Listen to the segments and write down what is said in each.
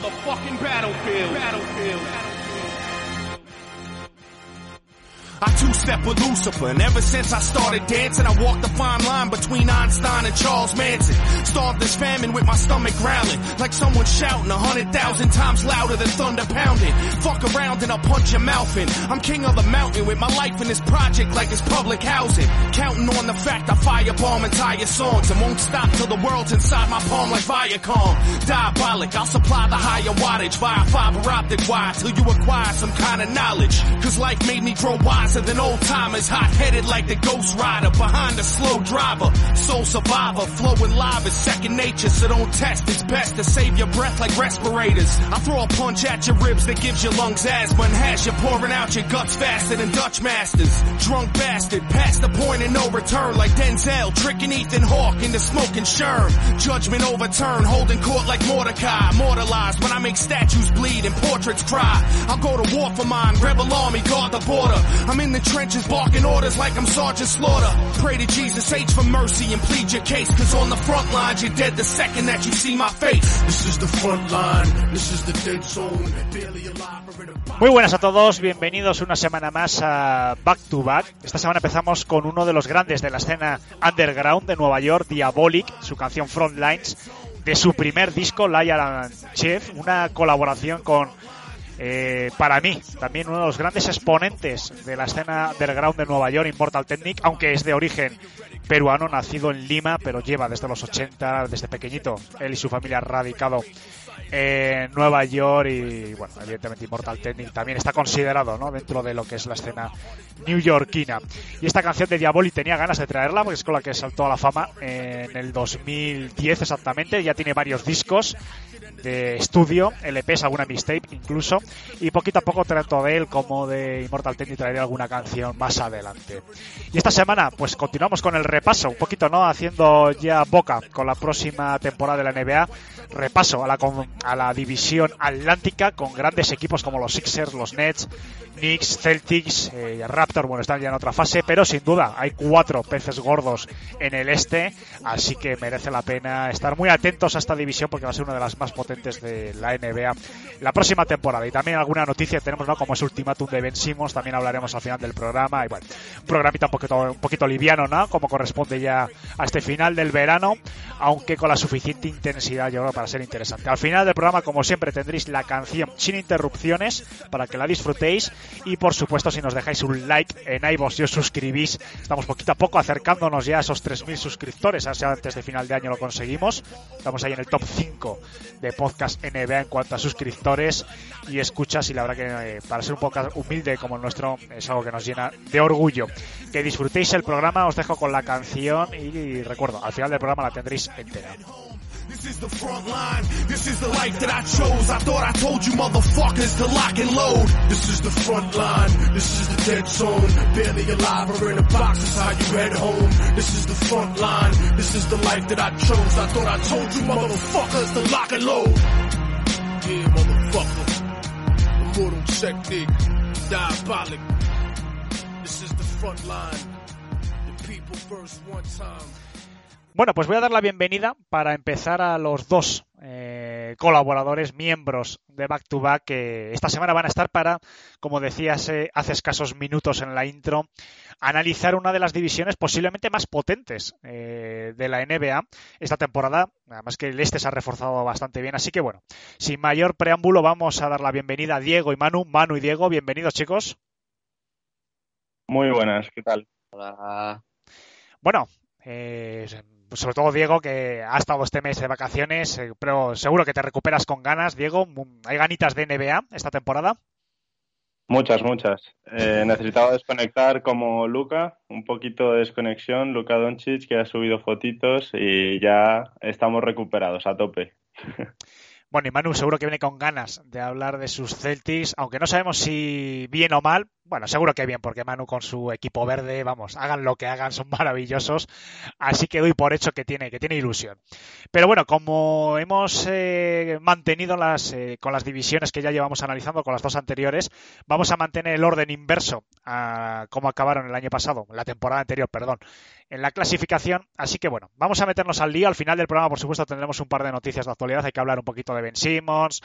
Motherfucking battlefield. Battlefield. I two-step with Lucifer, and ever since I started dancing, I walked the fine line between Einstein and Charles Manson. Starved this famine with my stomach growling, like someone shouting a hundred thousand times louder than thunder pounding. Fuck around and I'll punch your mouth in. I'm king of the mountain with my life in this project like it's public housing. Counting on the fact I firebomb entire songs and won't stop till the world's inside my palm like Viacom. Diabolic, I'll supply the higher wattage via fiber optic wire till you acquire some kind of knowledge. Cause life made me grow wiser than old timers, hot headed like the ghost rider behind a slow driver. Soul survivor, flowing live is second nature, so don't test. It's best to save your breath like respirators. I throw a punch at your ribs that gives your lungs asthma and has you pouring out your guts faster than Dutch masters. Drunk bastard, past the point of no return like Denzel, tricking Ethan Hawke into smoking Sherm. Judgment overturned, holding court like Mordecai, immortalized when I make statues bleed and portraits cry. I'll go to war for mine, rebel army, guard the border. I'm in the trenches barking orders like I'm Sergeant Slaughter. Pray to Jesus H for mercy and plead your case, cause on the front lines you're dead the second that you see my face. This is the front line, this is the dead zone, barely alive. Muy buenas a todos, bienvenidos una semana más a Back to Back. Esta semana empezamos con uno de los grandes de la escena underground de Nueva York, Diabolic, su canción Frontlines, de su primer disco, Liar and Chef, una colaboración con, eh, para mí, también uno de los grandes exponentes de la escena underground de Nueva York, Immortal Technic, aunque es de origen peruano, nacido en Lima, pero lleva desde los 80, desde pequeñito, él y su familia radicado en Nueva York y bueno, evidentemente Immortal Technic también está considerado dentro de lo que es la escena newyorkina. Y esta canción de Diaboli tenía ganas de traerla porque es con la que saltó a la fama en el 2010 exactamente, ya tiene varios discos de estudio, LPs, alguna mixtape incluso, y poquito a poco trato de él como de Immortal Technic traeré alguna canción más adelante. Y esta semana pues continuamos con el repaso, un poquito no haciendo ya boca con la próxima temporada de la NBA, repaso a la, a la división atlántica con grandes equipos como los Sixers, los Nets, Knicks, Celtics, eh, Raptor, bueno, están ya en otra fase, pero sin duda hay cuatro peces gordos en el este, así que merece la pena estar muy atentos a esta división porque va a ser una de las más potentes de la NBA la próxima temporada. Y también alguna noticia tenemos, ¿no? Como es ultimátum de Ben Simmons, también hablaremos al final del programa. Y bueno, un programita un poquito, un poquito liviano, ¿no? Como corresponde ya a este final del verano, aunque con la suficiente intensidad, yo creo, para ser interesante. Al final del programa, como siempre, tendréis la canción sin interrupciones para que la disfrutéis. Y por supuesto, si nos dejáis un like en iVoox y os suscribís, estamos poquito a poco acercándonos ya a esos 3.000 suscriptores. Sea, antes de final de año lo conseguimos. Estamos ahí en el top 5 de podcast NBA en cuanto a suscriptores y escuchas. Y la verdad que eh, para ser un poco humilde como nuestro es algo que nos llena de orgullo. Que disfrutéis el programa, os dejo con la canción y, recuerdo, al final del programa la tendréis entera. This is the front line. This is the life that I chose. I thought I told you motherfuckers to lock and load. This is the front line, this is the dead zone, barely alive or in a box, that's how you head home. This is the front line, this is the life that I chose. I thought I told you motherfuckers to lock and load. Technique, diabolic. This is the front line, the people first one time. Bueno, pues voy a dar la bienvenida para empezar a los dos eh, colaboradores, miembros de Back to Back, que esta semana van a estar para, como decías eh, hace escasos minutos en la intro, analizar una de las divisiones posiblemente más potentes eh, de la NBA esta temporada. Además que el este se ha reforzado bastante bien. Así que bueno, sin mayor preámbulo, vamos a dar la bienvenida a Diego y Manu. Manu y Diego, bienvenidos chicos. Muy buenas, ¿qué tal? Hola. Bueno, eh, sobre todo Diego, que ha estado este mes de vacaciones, eh, pero seguro que te recuperas con ganas. Diego, ¿hay ganitas de NBA esta temporada? Muchas, muchas. Eh, necesitaba desconectar como Luca, un poquito de desconexión, Luca Doncic, que ha subido fotitos y ya estamos recuperados a tope. Bueno, y Manu seguro que viene con ganas de hablar de sus Celtics, aunque no sabemos si bien o mal. Bueno, seguro que bien, porque Manu con su equipo verde, vamos, hagan lo que hagan, son maravillosos. Así que doy por hecho que tiene, que tiene ilusión. Pero bueno, como hemos eh, mantenido las, eh, con las divisiones que ya llevamos analizando con las dos anteriores, vamos a mantener el orden inverso a cómo acabaron el año pasado, la temporada anterior, perdón, en la clasificación. Así que bueno, vamos a meternos al día. Al final del programa, por supuesto, tendremos un par de noticias de actualidad. Hay que hablar un poquito de Ben Simmons,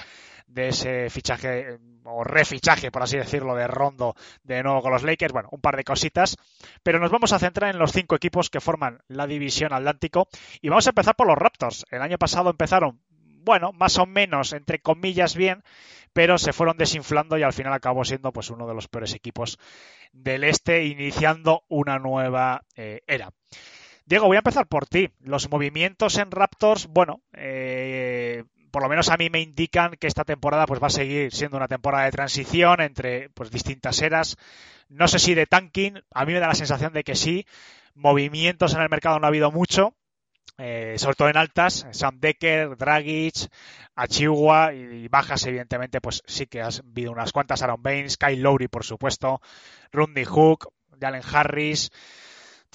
de ese fichaje o refichaje, por así decirlo, de Rondo de nuevo con los Lakers. Bueno, un par de cositas. Pero nos vamos a centrar en los cinco equipos que forman la división Atlántico. Y vamos a empezar por los Raptors. El año pasado empezaron bueno, más o menos, entre comillas, bien, pero se fueron desinflando y al final acabó siendo pues uno de los peores equipos del este, iniciando una nueva eh, era. Diego, voy a empezar por ti. Los movimientos en Raptors, bueno, eh, por lo menos a mí me indican que esta temporada pues va a seguir siendo una temporada de transición entre pues distintas eras. No sé si de tanking, a mí me da la sensación de que sí. Movimientos en el mercado no ha habido mucho, eh, sobre todo en altas, Sam Decker, Dragic, Achiuwa y, bajas, evidentemente, pues sí que has habido unas cuantas, Aaron Baines, Kyle Lowry, por supuesto, Rundy Hook, Jalen Harris.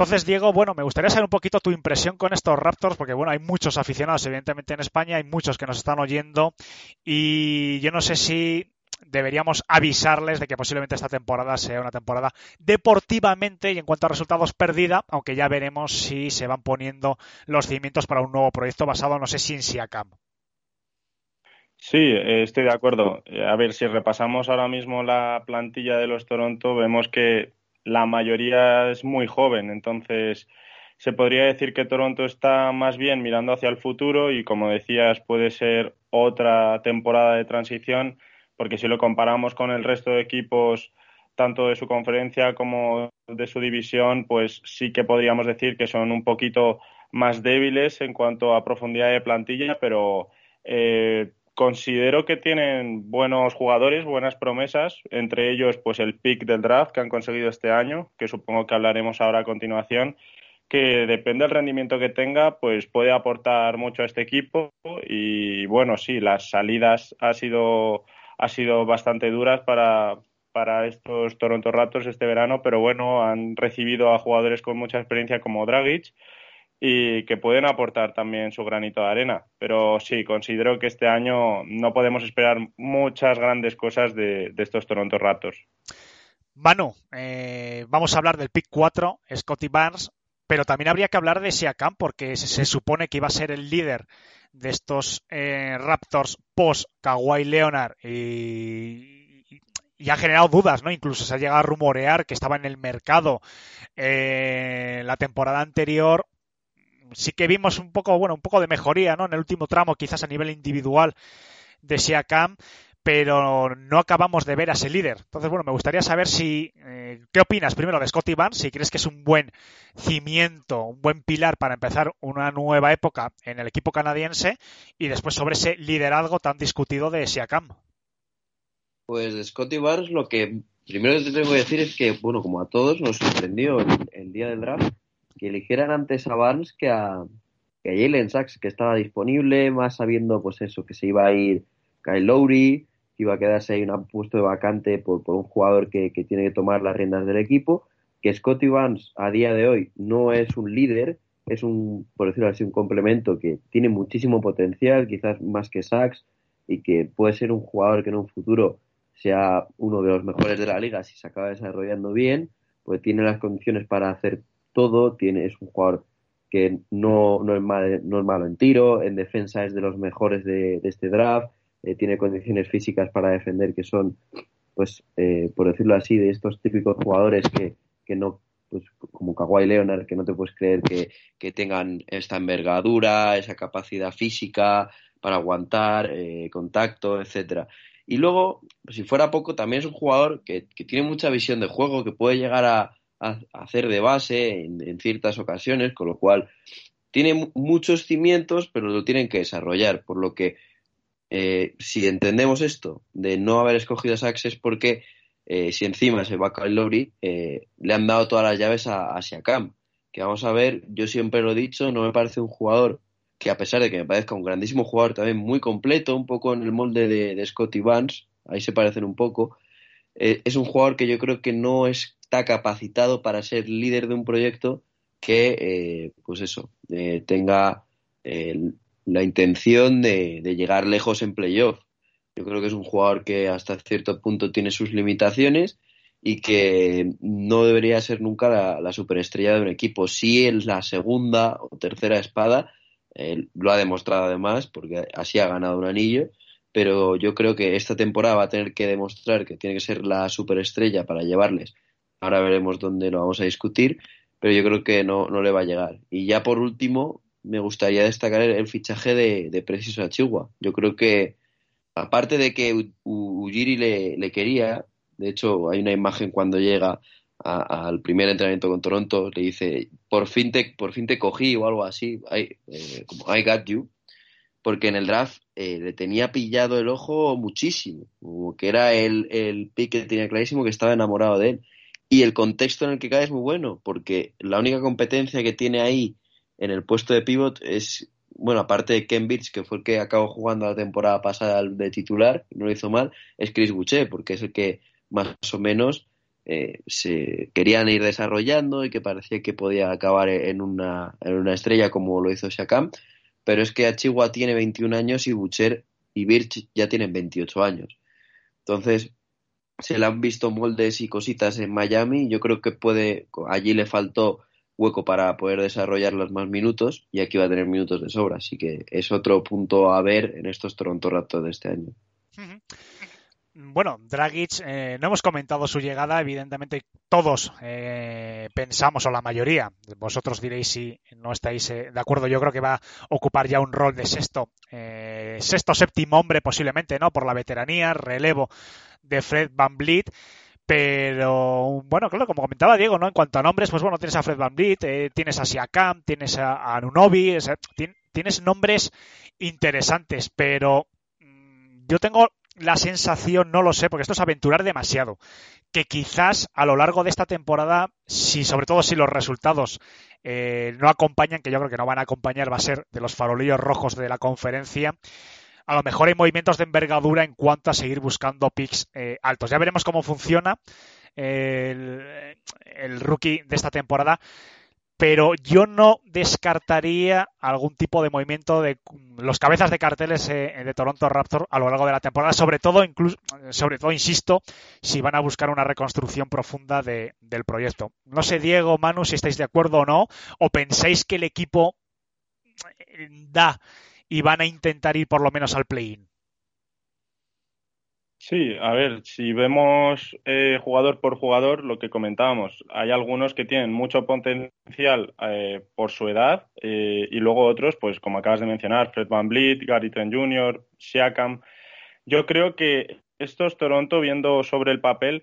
Entonces, Diego, bueno, me gustaría saber un poquito tu impresión con estos Raptors, porque bueno, hay muchos aficionados, evidentemente, en España, hay muchos que nos están oyendo, y yo no sé si deberíamos avisarles de que posiblemente esta temporada sea una temporada deportivamente y en cuanto a resultados perdida, aunque ya veremos si se van poniendo los cimientos para un nuevo proyecto basado, no sé si en Siakam. Sí, estoy de acuerdo. A ver, si repasamos ahora mismo la plantilla de los Toronto, vemos que la mayoría es muy joven, entonces se podría decir que Toronto está más bien mirando hacia el futuro y, como decías, puede ser otra temporada de transición porque si lo comparamos con el resto de equipos, tanto de su conferencia como de su división, pues sí que podríamos decir que son un poquito más débiles en cuanto a profundidad de plantilla, pero eh, considero que tienen buenos jugadores, buenas promesas, entre ellos pues el pick del draft que han conseguido este año, que supongo que hablaremos ahora a continuación, que depende del rendimiento que tenga, pues puede aportar mucho a este equipo. Y bueno, sí, las salidas ha sido ha sido bastante duras para, para estos Toronto Raptors este verano, pero bueno, han recibido a jugadores con mucha experiencia como Dragic y que pueden aportar también su granito de arena. Pero sí, considero que este año no podemos esperar muchas grandes cosas de, estos Toronto Raptors. Manu, eh, vamos a hablar del pick 4, Scotty Barnes, pero también habría que hablar de Siakam porque se supone que iba a ser el líder de estos eh, Raptors post Kawhi Leonard y, y, ha generado dudas, ¿no? Incluso se ha llegado a rumorear que estaba en el mercado eh, la temporada anterior. Sí que vimos un poco, bueno, un poco de mejoría, ¿no? En el último tramo, quizás a nivel individual de Siakam pero no acabamos de ver a ese líder. Entonces, bueno, me gustaría saber si, eh, ¿qué opinas primero de Scotty Barnes? Si crees que es un buen cimiento, un buen pilar para empezar una nueva época en el equipo canadiense y después sobre ese liderazgo tan discutido de Siakam. Pues de Scotty Barnes lo que primero te tengo que decir es que, bueno, como a todos nos sorprendió el, día del draft que eligieran antes a Barnes que a, que a Jalen Sachs, que estaba disponible, más sabiendo pues eso, que se iba a ir Kyle Lowry, iba a quedarse ahí un puesto de vacante por, un jugador que, tiene que tomar las riendas del equipo, que Scotty Barnes a día de hoy no es un líder, es un, por decirlo así, un complemento que tiene muchísimo potencial, quizás más que Sachs, y que puede ser un jugador que en un futuro sea uno de los mejores de la liga si se acaba desarrollando bien, pues tiene las condiciones para hacer todo, tiene, es un jugador que no, no, es, mal, no es malo en tiro, en defensa es de los mejores de este draft, eh, tiene condiciones físicas para defender que son, pues, eh, por decirlo así, de estos típicos jugadores que, que no, pues, como Kawhi Leonard, que no te puedes creer que, que tengan esta envergadura, esa capacidad física para aguantar, eh, contacto, etcétera. Y luego, si fuera poco, también es un jugador que, que tiene mucha visión de juego, que puede llegar a, a hacer de base en, ciertas ocasiones, con lo cual tiene muchos cimientos, pero lo tienen que desarrollar, por lo que eh, si entendemos esto de no haber escogido a es porque eh, si encima se va Kyle Lowry, eh, le han dado todas las llaves a, a Siakam. Que vamos a ver, yo siempre lo he dicho, no me parece un jugador que a pesar de que me parezca un grandísimo jugador, también muy completo, un poco en el molde de, Scotty Barnes, ahí se parecen un poco, es un jugador que yo creo que no está capacitado para ser líder de un proyecto que, eh, pues eso, eh, tenga la intención de, llegar lejos en playoff. Yo creo que es un jugador que hasta cierto punto tiene sus limitaciones y que no debería ser nunca la, la superestrella de un equipo. Sí es la segunda o tercera espada, lo ha demostrado además, porque así ha ganado un anillo, pero yo creo que esta temporada va a tener que demostrar que tiene que ser la superestrella para llevarles. Ahora veremos dónde lo vamos a discutir, pero yo creo que no, no le va a llegar. Y ya por último, me gustaría destacar el, fichaje de, de Preciso Achigua. Yo creo que, aparte de que Ujiri le, le quería, de hecho hay una imagen cuando llega al primer entrenamiento con Toronto, le dice, por fin te, por fin te cogí o algo así, eh, como I got you, porque en el draft eh, le tenía pillado el ojo muchísimo, como que era el, el pick que tenía clarísimo que estaba enamorado de él. Y el contexto en el que cae es muy bueno, porque la única competencia que tiene ahí en el puesto de pivot es, bueno, aparte de Ken Birch, que fue el que acabó jugando la temporada pasada de titular, no lo hizo mal, es Chris Boucher, porque es el que más o menos eh, se querían ir desarrollando y que parecía que podía acabar en una, en una estrella como lo hizo Shakam, pero es que Achigua tiene 21 años y Butcher y Birch ya tienen 28 años. Entonces, se le han visto moldes y cositas en Miami, yo creo que puede, allí le faltó hueco para poder desarrollar los más minutos y aquí va a tener minutos de sobra, así que es otro punto a ver en estos Toronto Raptors de este año. Bueno, Dragic, eh, no hemos comentado su llegada, evidentemente todos eh, pensamos, o la mayoría, vosotros diréis si no estáis eh, de acuerdo, yo creo que va a ocupar ya un rol de sexto, eh, sexto, séptimo hombre posiblemente, ¿no? Por la veteranía, relevo de Fred Van Vliet. Pero bueno, claro, como comentaba Diego, ¿no? En cuanto a nombres, pues bueno, tienes a Fred Van Vliet, tienes a Siakam, tienes a, Anunobi, tienes nombres interesantes, pero mmm, yo tengo la sensación, no lo sé, porque esto es aventurar demasiado, que quizás a lo largo de esta temporada, si sobre todo si los resultados eh, no acompañan, que yo creo que no van a acompañar, va a ser de los farolillos rojos de la conferencia, a lo mejor hay movimientos de envergadura en cuanto a seguir buscando picks eh, altos. Ya veremos cómo funciona el, el rookie de esta temporada pero yo no descartaría algún tipo de movimiento de los cabezas de carteles eh, de Toronto Raptors a lo largo de la temporada, sobre todo, incluso, sobre todo, insisto, si van a buscar una reconstrucción profunda de, del proyecto. No sé, Diego, Manu, si estáis de acuerdo o no, o pensáis que el equipo da y van a intentar ir por lo menos al play-in. Sí, a ver, si vemos eh, jugador por jugador, lo que comentábamos, hay algunos que tienen mucho potencial eh, por su edad eh, y luego otros, pues como acabas de mencionar, Fred Van Vliet, Gary Trent Jr., Siakam. Yo creo que estos Toronto, viendo sobre el papel,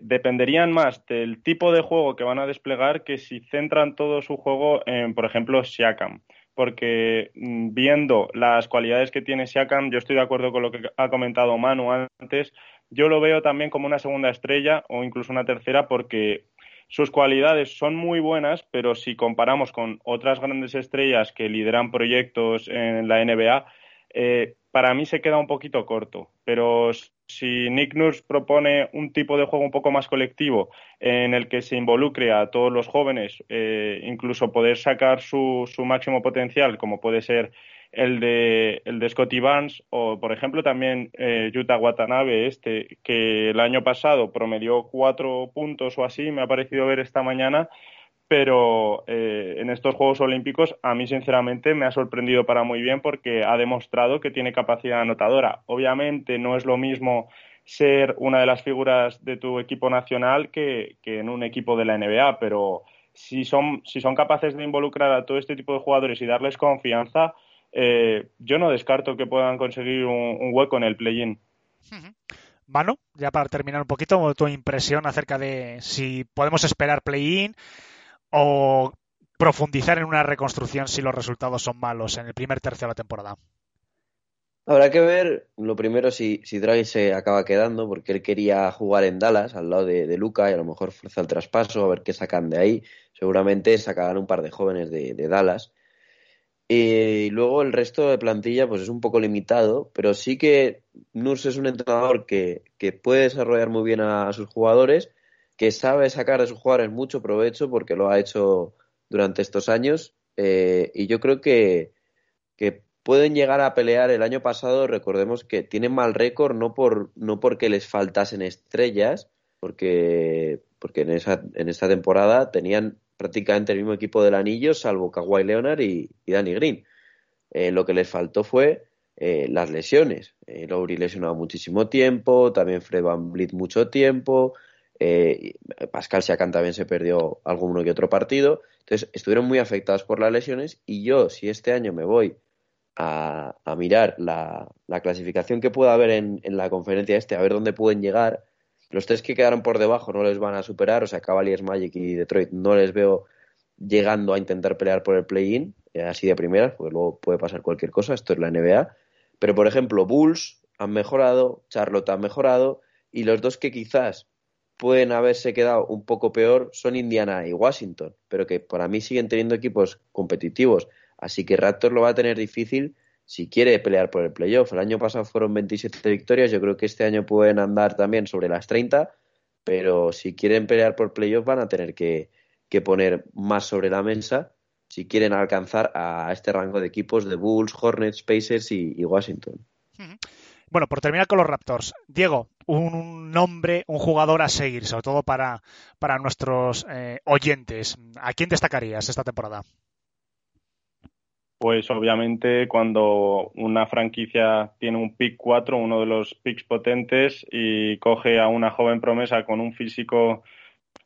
dependerían más del tipo de juego que van a desplegar que si centran todo su juego en, por ejemplo, Siakam porque mm, viendo las cualidades que tiene Siakam, yo estoy de acuerdo con lo que ha comentado Manu antes, yo lo veo también como una segunda estrella o incluso una tercera porque sus cualidades son muy buenas, pero si comparamos con otras grandes estrellas que lideran proyectos en la NBA, eh, para mí se queda un poquito corto. Pero si Nick Nurse propone un tipo de juego un poco más colectivo en el que se involucre a todos los jóvenes, eh, incluso poder sacar su, su, máximo potencial, como puede ser el de, el de Scotty Barnes o, por ejemplo, también eh, Yuta Watanabe, este, que el año pasado promedió cuatro puntos o así, me ha parecido ver esta mañana, pero eh, en estos Juegos Olímpicos a mí sinceramente me ha sorprendido para muy bien porque ha demostrado que tiene capacidad anotadora. Obviamente no es lo mismo ser una de las figuras de tu equipo nacional que, que en un equipo de la NBA, pero si son, si son capaces de involucrar a todo este tipo de jugadores y darles confianza, eh, yo no descarto que puedan conseguir un, hueco en el play-in. Mano, ya para terminar un poquito, tu impresión acerca de si podemos esperar play-in o profundizar en una reconstrucción si los resultados son malos en el primer tercio de la temporada? Habrá que ver, lo primero, si, si Draghi se acaba quedando, porque él quería jugar en Dallas, al lado de, de Luca, y a lo mejor fuerza el traspaso, a ver qué sacan de ahí. Seguramente sacarán un par de jóvenes de, de Dallas. Y luego el resto de plantilla pues es un poco limitado, pero sí que Nurse es un entrenador que, que puede desarrollar muy bien a, a, sus jugadores, que sabe sacar de sus jugadores mucho provecho porque lo ha hecho durante estos años. Eh, y yo creo que, que pueden llegar a pelear el año pasado, recordemos que tienen mal récord no por no porque les faltasen estrellas, porque porque en esa en esta temporada tenían prácticamente el mismo equipo del anillo, salvo Kawhi Leonard y, y Danny Green. Eh, lo que les faltó fue eh, las lesiones. Eh, Lowry lesionado muchísimo tiempo, también Fred Van mucho tiempo, eh, Pascal Siakam también se perdió alguno que otro partido. Entonces, estuvieron muy afectados por las lesiones y yo, si este año me voy a, mirar la, la, clasificación que pueda haber en, en, la conferencia este, a ver dónde pueden llegar, los tres que quedaron por debajo no les van a superar, o sea, Cavaliers, Magic y Detroit no les veo llegando a intentar pelear por el play-in, eh, así de primeras, porque luego puede pasar cualquier cosa, esto es la NBA. Pero, por ejemplo, Bulls han mejorado, Charlotte ha mejorado, y los dos que quizás pueden haberse quedado un poco peor son Indiana y Washington, pero que para mí siguen teniendo equipos competitivos. Así que Raptors lo va a tener difícil si quiere pelear por el playoff. El año pasado fueron 27 victorias, yo creo que este año pueden andar también sobre las 30, pero si quieren pelear por playoff van a tener que, que poner más sobre la mesa si quieren alcanzar a este rango de equipos de Bulls, Hornets, Pacers y, y Washington. Bueno, por terminar con los Raptors, Diego, un nombre, un jugador a seguir, sobre todo para, para nuestros eh, oyentes. ¿A quién destacarías esta temporada? Pues obviamente cuando una franquicia tiene un pick 4, uno de los picks potentes, y coge a una joven promesa con un físico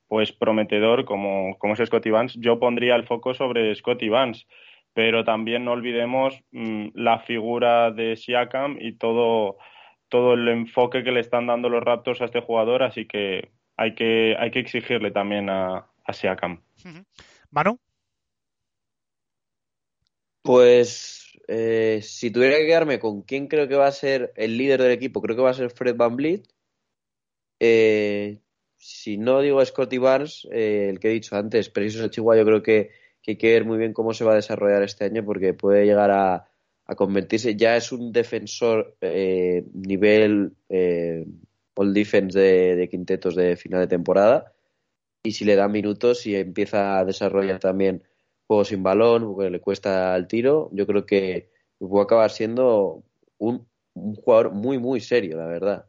pues prometedor como, como es Scotty Vance, yo pondría el foco sobre Scotty Vance. Pero también no olvidemos mmm, la figura de Siakam y todo, todo el enfoque que le están dando los Raptors a este jugador, así que hay que, hay que exigirle también a, a Siakam. Manu. Pues eh, si tuviera que quedarme con quién creo que va a ser el líder del equipo, creo que va a ser Fred Van Vliet. Eh, si no digo Scotty Barnes, eh, el que he dicho antes, Preciso Chihuahua, yo creo que, que, hay que ver muy bien cómo se va a desarrollar este año porque puede llegar a, a convertirse, ya es un defensor eh, nivel eh, all defense de, quintetos de final de temporada. Y si le dan minutos y empieza a desarrollar también juego sin balón, porque le cuesta el tiro, yo creo que puede acabar siendo un, un jugador muy, muy serio, la verdad.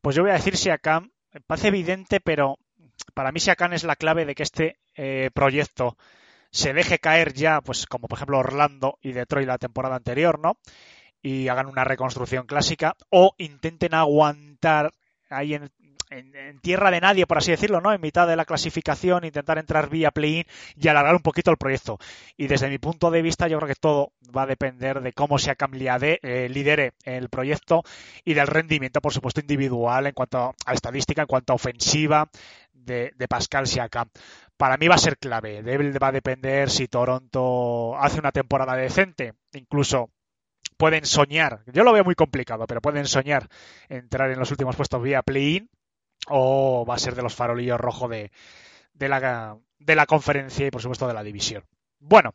Pues yo voy a decir si acá parece evidente, pero para mí Siakam es la clave de que este eh, proyecto se deje caer ya, pues como por ejemplo Orlando y Detroit la temporada anterior, ¿no? Y hagan una reconstrucción clásica o intenten aguantar ahí en, tierra de nadie, por así decirlo, ¿no? En mitad de la clasificación, intentar entrar vía play-in y alargar un poquito el proyecto. Y desde mi punto de vista, yo creo que todo va a depender de cómo se Liade, eh, lidere el proyecto y del rendimiento, por supuesto, individual en cuanto a estadística, en cuanto a ofensiva de, de Pascal Siakam. Para mí va a ser clave. Va a depender si Toronto hace una temporada decente, incluso pueden soñar, yo lo veo muy complicado, pero pueden soñar entrar en los últimos puestos vía play-in o va a ser de los farolillos rojos de, de, la, de la conferencia y por supuesto de la división. Bueno,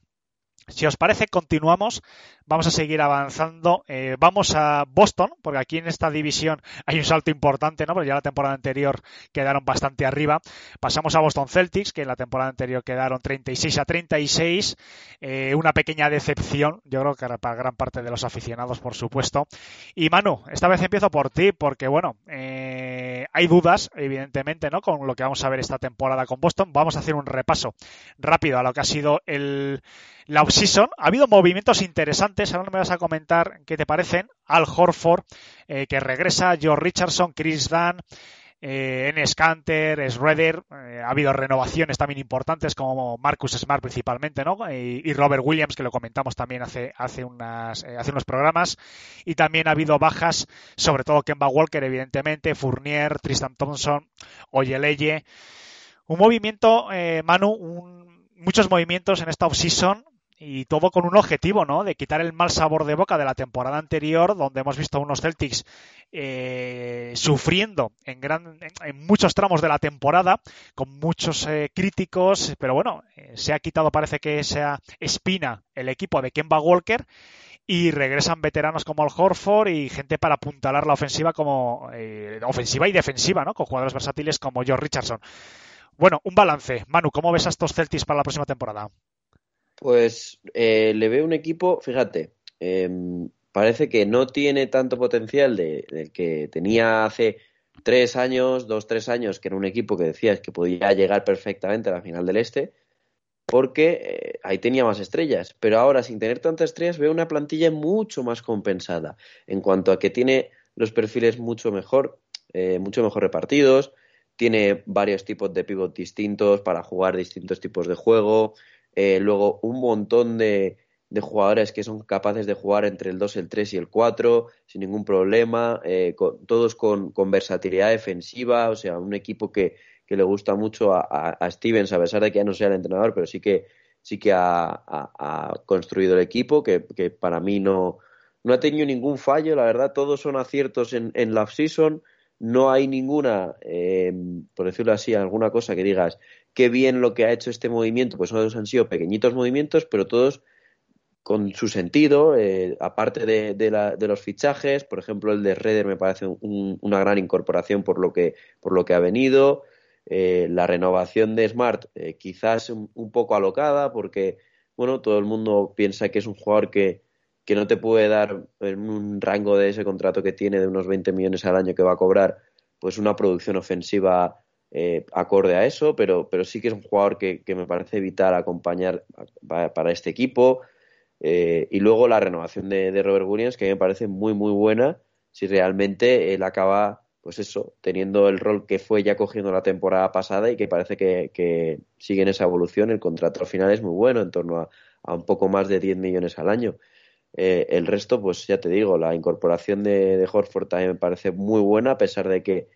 si os parece, continuamos. Vamos a seguir avanzando. Eh, vamos a Boston, porque aquí en esta división hay un salto importante, ¿no? Porque ya la temporada anterior quedaron bastante arriba. Pasamos a Boston Celtics, que en la temporada anterior quedaron 36 a 36. Eh, una pequeña decepción, yo creo que para gran parte de los aficionados, por supuesto. Y Manu, esta vez empiezo por ti, porque bueno, eh, hay dudas, evidentemente, ¿no? Con lo que vamos a ver esta temporada con Boston. Vamos a hacer un repaso rápido a lo que ha sido el la offseason. Ha habido movimientos interesantes, ahora me vas a comentar qué te parecen. Al Horford, eh, que regresa, George Richardson, Chris Dunn, eh, Enes Kanter, Schroeder, eh, ha habido renovaciones también importantes como Marcus Smart principalmente, ¿no? Y, Robert Williams, que lo comentamos también hace, hace, eh, hace unos programas. Y también ha habido bajas, sobre todo Kemba Walker, evidentemente, Fournier, Tristan Thompson, Oyeleye. Un movimiento, Manu, un, muchos movimientos en esta offseason y todo con un objetivo, ¿no? De quitar el mal sabor de boca de la temporada anterior, donde hemos visto unos Celtics eh, sufriendo en, gran, en, muchos tramos de la temporada, con muchos eh, críticos, pero bueno, eh, se ha quitado, parece que esa espina el equipo de Kemba Walker y regresan veteranos como Al Horford y gente para apuntalar la ofensiva como eh, ofensiva y defensiva, ¿no? Con jugadores versátiles como George Richardson. Bueno, un balance. Manu, ¿cómo ves a estos Celtics para la próxima temporada? Pues eh, le veo un equipo, fíjate, eh, parece que no tiene tanto potencial del de que tenía hace tres años, dos, tres años, que era un equipo que decías que podía llegar perfectamente a la final del Este, porque eh, ahí tenía más estrellas. Pero ahora, sin tener tantas estrellas, veo una plantilla mucho más compensada en cuanto a que tiene los perfiles mucho mejor, eh, mucho mejor repartidos, tiene varios tipos de pivot distintos para jugar distintos tipos de juego, eh, luego un montón de, de, jugadores que son capaces de jugar entre el 2, el 3 y el 4 sin ningún problema, eh, todos con, con, versatilidad defensiva, o sea, un equipo que, que le gusta mucho a, a, a, Stevens, a pesar de que ya no sea el entrenador, pero sí que, sí que ha, ha construido el equipo, que, que, para mí no, no ha tenido ningún fallo, la verdad, todos son aciertos en, en la off-season no hay ninguna, eh, por decirlo así, alguna cosa que digas qué bien lo que ha hecho este movimiento, pues todos han sido pequeñitos movimientos, pero todos con su sentido, eh, aparte de, la, de, los fichajes, por ejemplo el de Redder me parece un, una gran incorporación por lo que, por lo que ha venido, eh, la renovación de Smart eh, quizás un, un, poco alocada porque bueno todo el mundo piensa que es un jugador que, que no te puede dar en un rango de ese contrato que tiene de unos 20 millones al año que va a cobrar pues una producción ofensiva eh, acorde a eso, pero, pero sí que es un jugador que, que me parece vital acompañar para, este equipo. Eh, y luego la renovación de, Robert Williams, que me parece muy, muy buena, si realmente él acaba, pues eso, teniendo el rol que fue ya cogiendo la temporada pasada y que parece que, sigue en esa evolución. El contrato al final es muy bueno, en torno a, a un poco más de 10 millones al año. Eh, el resto, pues ya te digo, la incorporación de, de, Horford también me parece muy buena, a pesar de que,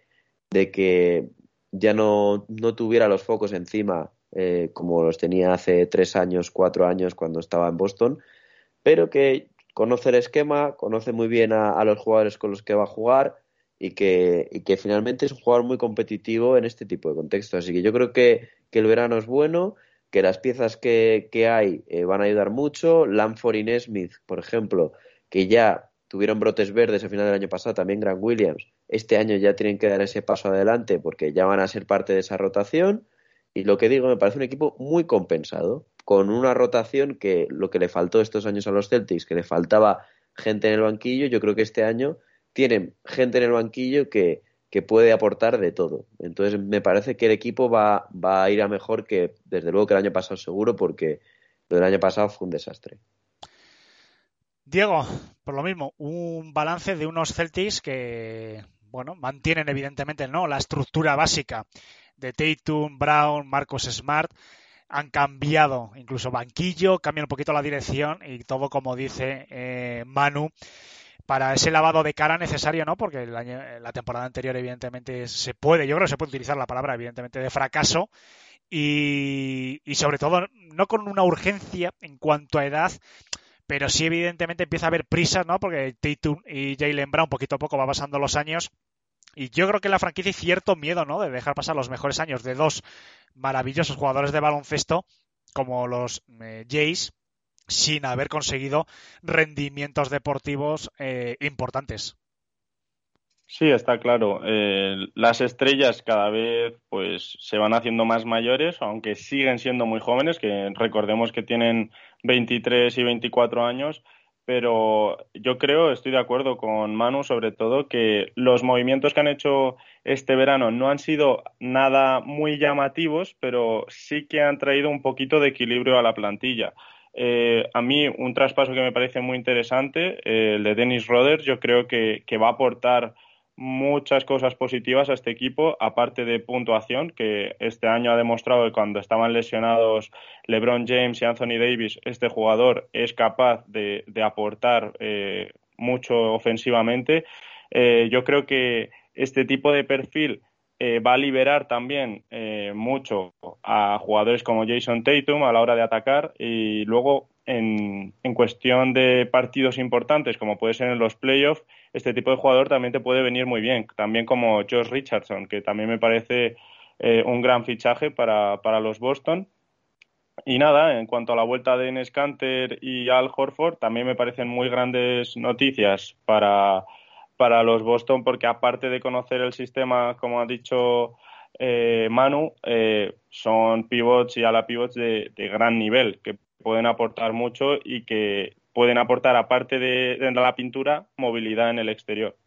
de que ya no, no tuviera los focos encima eh, como los tenía hace tres años, cuatro años cuando estaba en Boston, pero que conoce el esquema, conoce muy bien a, a los jugadores con los que va a jugar y que, y que, finalmente es un jugador muy competitivo en este tipo de contextos. Así que yo creo que, que el verano es bueno, que las piezas que, que hay eh, van a ayudar mucho. Lamford y Nesmith, por ejemplo, que ya tuvieron brotes verdes a final del año pasado, también Grant Williams, este año ya tienen que dar ese paso adelante porque ya van a ser parte de esa rotación. Y lo que digo, me parece un equipo muy compensado, con una rotación que lo que le faltó estos años a los Celtics, que le faltaba gente en el banquillo, yo creo que este año tienen gente en el banquillo que, que puede aportar de todo. Entonces me parece que el equipo va, va a ir a mejor que desde luego que el año pasado seguro, porque lo del año pasado fue un desastre. Diego, por lo mismo, un balance de unos Celtics que, bueno, mantienen evidentemente no la estructura básica de Tatum, Brown, Marcos Smart, han cambiado incluso banquillo, cambian un poquito la dirección y todo como dice eh, Manu para ese lavado de cara necesario, ¿no? Porque el año, la temporada anterior, evidentemente, se puede, yo creo que se puede utilizar la palabra, evidentemente, de fracaso. Y, y sobre todo, no con una urgencia en cuanto a edad, pero sí, evidentemente, empieza a haber prisas, ¿no? Porque Tatum y Jalen Brown, poquito a poco, va pasando los años. Y yo creo que la franquicia hay cierto miedo, ¿no? De dejar pasar los mejores años de dos maravillosos jugadores de baloncesto como los eh, Jays sin haber conseguido rendimientos deportivos eh, importantes. Sí, está claro. Eh, las estrellas cada vez pues se van haciendo más mayores, aunque siguen siendo muy jóvenes, que recordemos que tienen 23 y 24 años, pero yo creo, estoy de acuerdo con Manu sobre todo, que los movimientos que han hecho este verano no han sido nada muy llamativos, pero sí que han traído un poquito de equilibrio a la plantilla. Eh, a mí un traspaso que me parece muy interesante, eh, el de Dennis Roders, yo creo que, que, va a aportar muchas cosas positivas a este equipo, aparte de puntuación, que este año ha demostrado que cuando estaban lesionados LeBron James y Anthony Davis, este jugador es capaz de, aportar eh, mucho ofensivamente. Eh, yo creo que este tipo de perfil eh, va a liberar también eh, mucho a jugadores como Jason Tatum a la hora de atacar y luego en, en, cuestión de partidos importantes, como puede ser en los playoffs, este tipo de jugador también te puede venir muy bien. También como Josh Richardson, que también me parece eh, un gran fichaje para, para, los Boston. Y nada, en cuanto a la vuelta de Enes y Al Horford, también me parecen muy grandes noticias para, para los Boston, porque aparte de conocer el sistema, como ha dicho eh, Manu, eh, son pivots y ala pivots de, gran nivel, que pueden aportar mucho y que pueden aportar, aparte de, la pintura, movilidad en el exterior.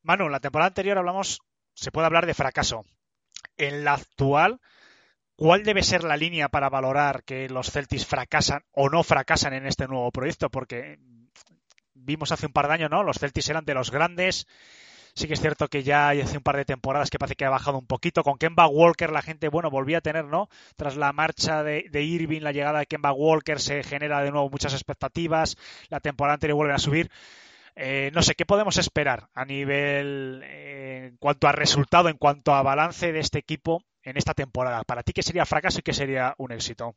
Manu, la temporada anterior hablamos, se puede hablar de fracaso. En la actual, ¿cuál debe ser la línea para valorar que los Celtics fracasan o no fracasan en este nuevo proyecto? Porque vimos hace un par de años, ¿no? Los Celtics eran de los grandes, Sí que es cierto que ya hace un par de temporadas que parece que ha bajado un poquito. Con Kemba Walker la gente, bueno, volvía a tener, ¿no? Tras la marcha de, Irving, la llegada de Kemba Walker se genera de nuevo muchas expectativas. La temporada anterior vuelve a subir. Eh, no sé, ¿qué podemos esperar a nivel, eh, en cuanto a resultado, en cuanto a balance de este equipo en esta temporada? Para ti, ¿qué sería fracaso y qué sería un éxito?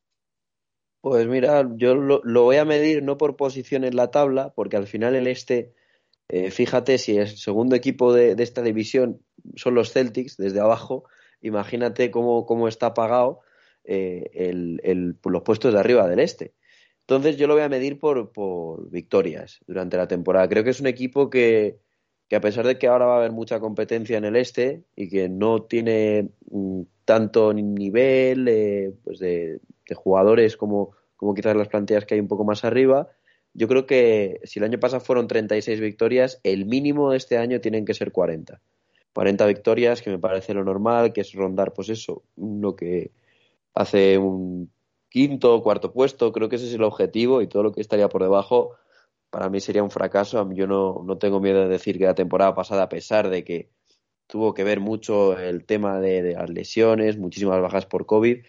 Pues mira, yo lo, lo voy a medir no por posición en la tabla, porque al final el este eh, fíjate, si el segundo equipo de, esta división son los Celtics, desde abajo, imagínate cómo, cómo está pagado eh, el, los puestos de arriba del este. Entonces yo lo voy a medir por, por victorias durante la temporada. Creo que es un equipo que, que, a pesar de que ahora va a haber mucha competencia en el este y que no tiene mm, tanto nivel eh, pues de, de, jugadores como, como quizás las plantillas que hay un poco más arriba, yo creo que si el año pasado fueron 36 victorias, el mínimo de este año tienen que ser 40. 40 victorias, que me parece lo normal, que es rondar, pues eso, lo que hace un quinto o cuarto puesto, creo que ese es el objetivo y todo lo que estaría por debajo para mí sería un fracaso. Yo no, no tengo miedo de decir que la temporada pasada, a pesar de que tuvo que ver mucho el tema de, las lesiones, muchísimas bajas por COVID,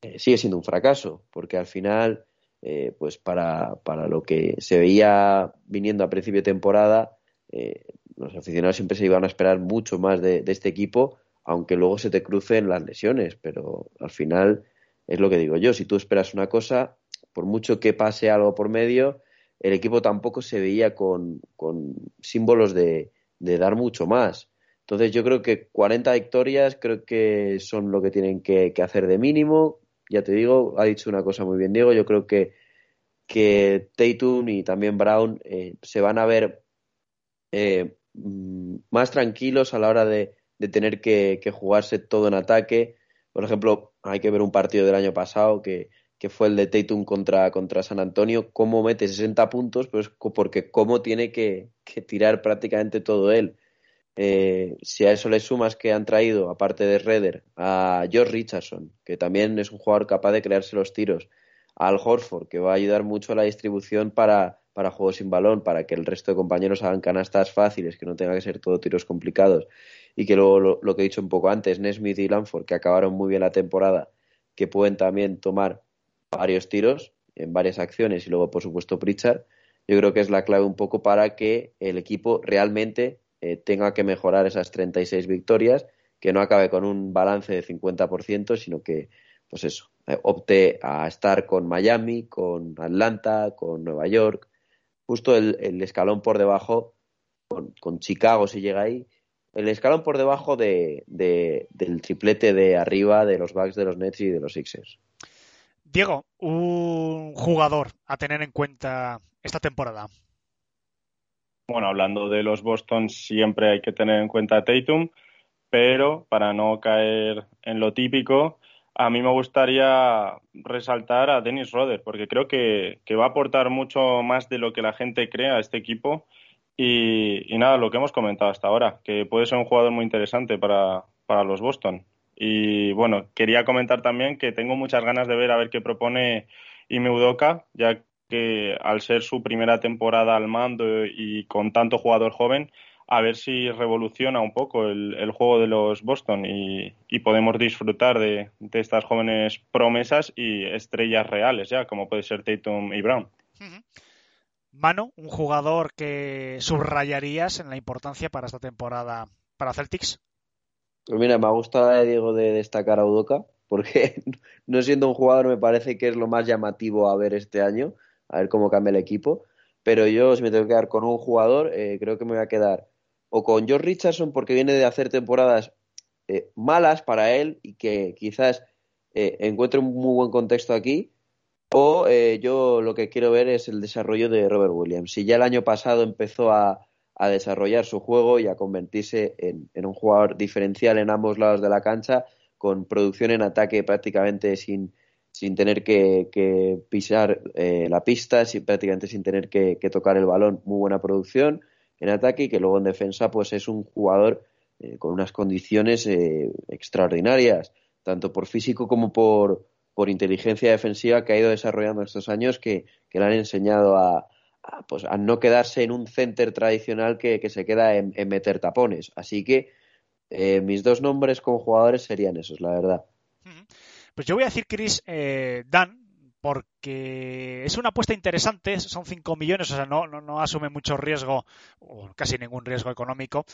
eh, sigue siendo un fracaso, porque al final eh, pues para, para, lo que se veía viniendo a principio de temporada, eh, los aficionados siempre se iban a esperar mucho más de, este equipo, aunque luego se te crucen las lesiones, pero al final es lo que digo yo, si tú esperas una cosa, por mucho que pase algo por medio, el equipo tampoco se veía con, con símbolos de, de, dar mucho más. Entonces yo creo que 40 victorias creo que son lo que tienen que hacer de mínimo, ya te digo, ha dicho una cosa muy bien Diego, yo creo que, que y también Brown eh, se van a ver eh, más tranquilos a la hora de, tener que, que, jugarse todo en ataque. Por ejemplo, hay que ver un partido del año pasado que, que fue el de Tatum contra, contra San Antonio, cómo mete 60 puntos, pues porque cómo tiene que, que tirar prácticamente todo él. Eh, si a eso le sumas que han traído, aparte de Redder, a George Richardson, que también es un jugador capaz de crearse los tiros, Al Horford, que va a ayudar mucho a la distribución para, para juegos sin balón, para que el resto de compañeros hagan canastas fáciles, que no tenga que ser todo tiros complicados, y que luego lo, lo que he dicho un poco antes, Nesmith y Lanford, que acabaron muy bien la temporada, que pueden también tomar varios tiros en varias acciones, y luego, por supuesto, Pritchard, yo creo que es la clave un poco para que el equipo realmente eh, tenga que mejorar esas 36 victorias, que no acabe con un balance de 50%, sino que, pues eso, eh, opte a estar con Miami, con Atlanta, con Nueva York, justo el, escalón por debajo, con, con, Chicago si llega ahí, el escalón por debajo de, de, del triplete de arriba de los Bucks, de los Nets y de los Sixers. Diego, un jugador a tener en cuenta esta temporada bueno, hablando de los Boston, siempre hay que tener en cuenta a Tatum, pero para no caer en lo típico, a mí me gustaría resaltar a Dennis Roder, porque creo que, que, va a aportar mucho más de lo que la gente cree a este equipo. Y, y, nada, lo que hemos comentado hasta ahora, que puede ser un jugador muy interesante para, para los Boston. Y bueno, quería comentar también que tengo muchas ganas de ver a ver qué propone Ime Udoka, ya que al ser su primera temporada al mando y con tanto jugador joven, a ver si revoluciona un poco el, el juego de los Boston y, y podemos disfrutar de, de, estas jóvenes promesas y estrellas reales ya, como puede ser Tatum y Brown. Uh -huh. Mano, un jugador que subrayarías en la importancia para esta temporada para Celtics. Pues mira, me ha gustado, Diego, de destacar a Udoca, porque no siendo un jugador me parece que es lo más llamativo a ver este año, a ver cómo cambia el equipo. Pero yo, si me tengo que quedar con un jugador, eh, creo que me voy a quedar o con George Richardson porque viene de hacer temporadas eh, malas para él y que quizás eh, encuentre un muy buen contexto aquí. O yo lo que quiero ver es el desarrollo de Robert Williams. Si ya el año pasado empezó a, a desarrollar su juego y a convertirse en, un jugador diferencial en ambos lados de la cancha, con producción en ataque prácticamente sin, sin tener que, pisar eh, la pista, sin, prácticamente sin tener que, tocar el balón, muy buena producción en ataque y que luego en defensa pues es un jugador eh, con unas condiciones eh, extraordinarias, tanto por físico como por, inteligencia defensiva que ha ido desarrollando estos años que, que le han enseñado a, pues, a no quedarse en un center tradicional que, se queda en, meter tapones. Así que eh, mis dos nombres con jugadores serían esos, la verdad. Pues yo voy a decir Chris eh, Dan, porque es una apuesta interesante, son 5 millones, o sea, no, no, asume mucho riesgo, o casi ningún riesgo económico.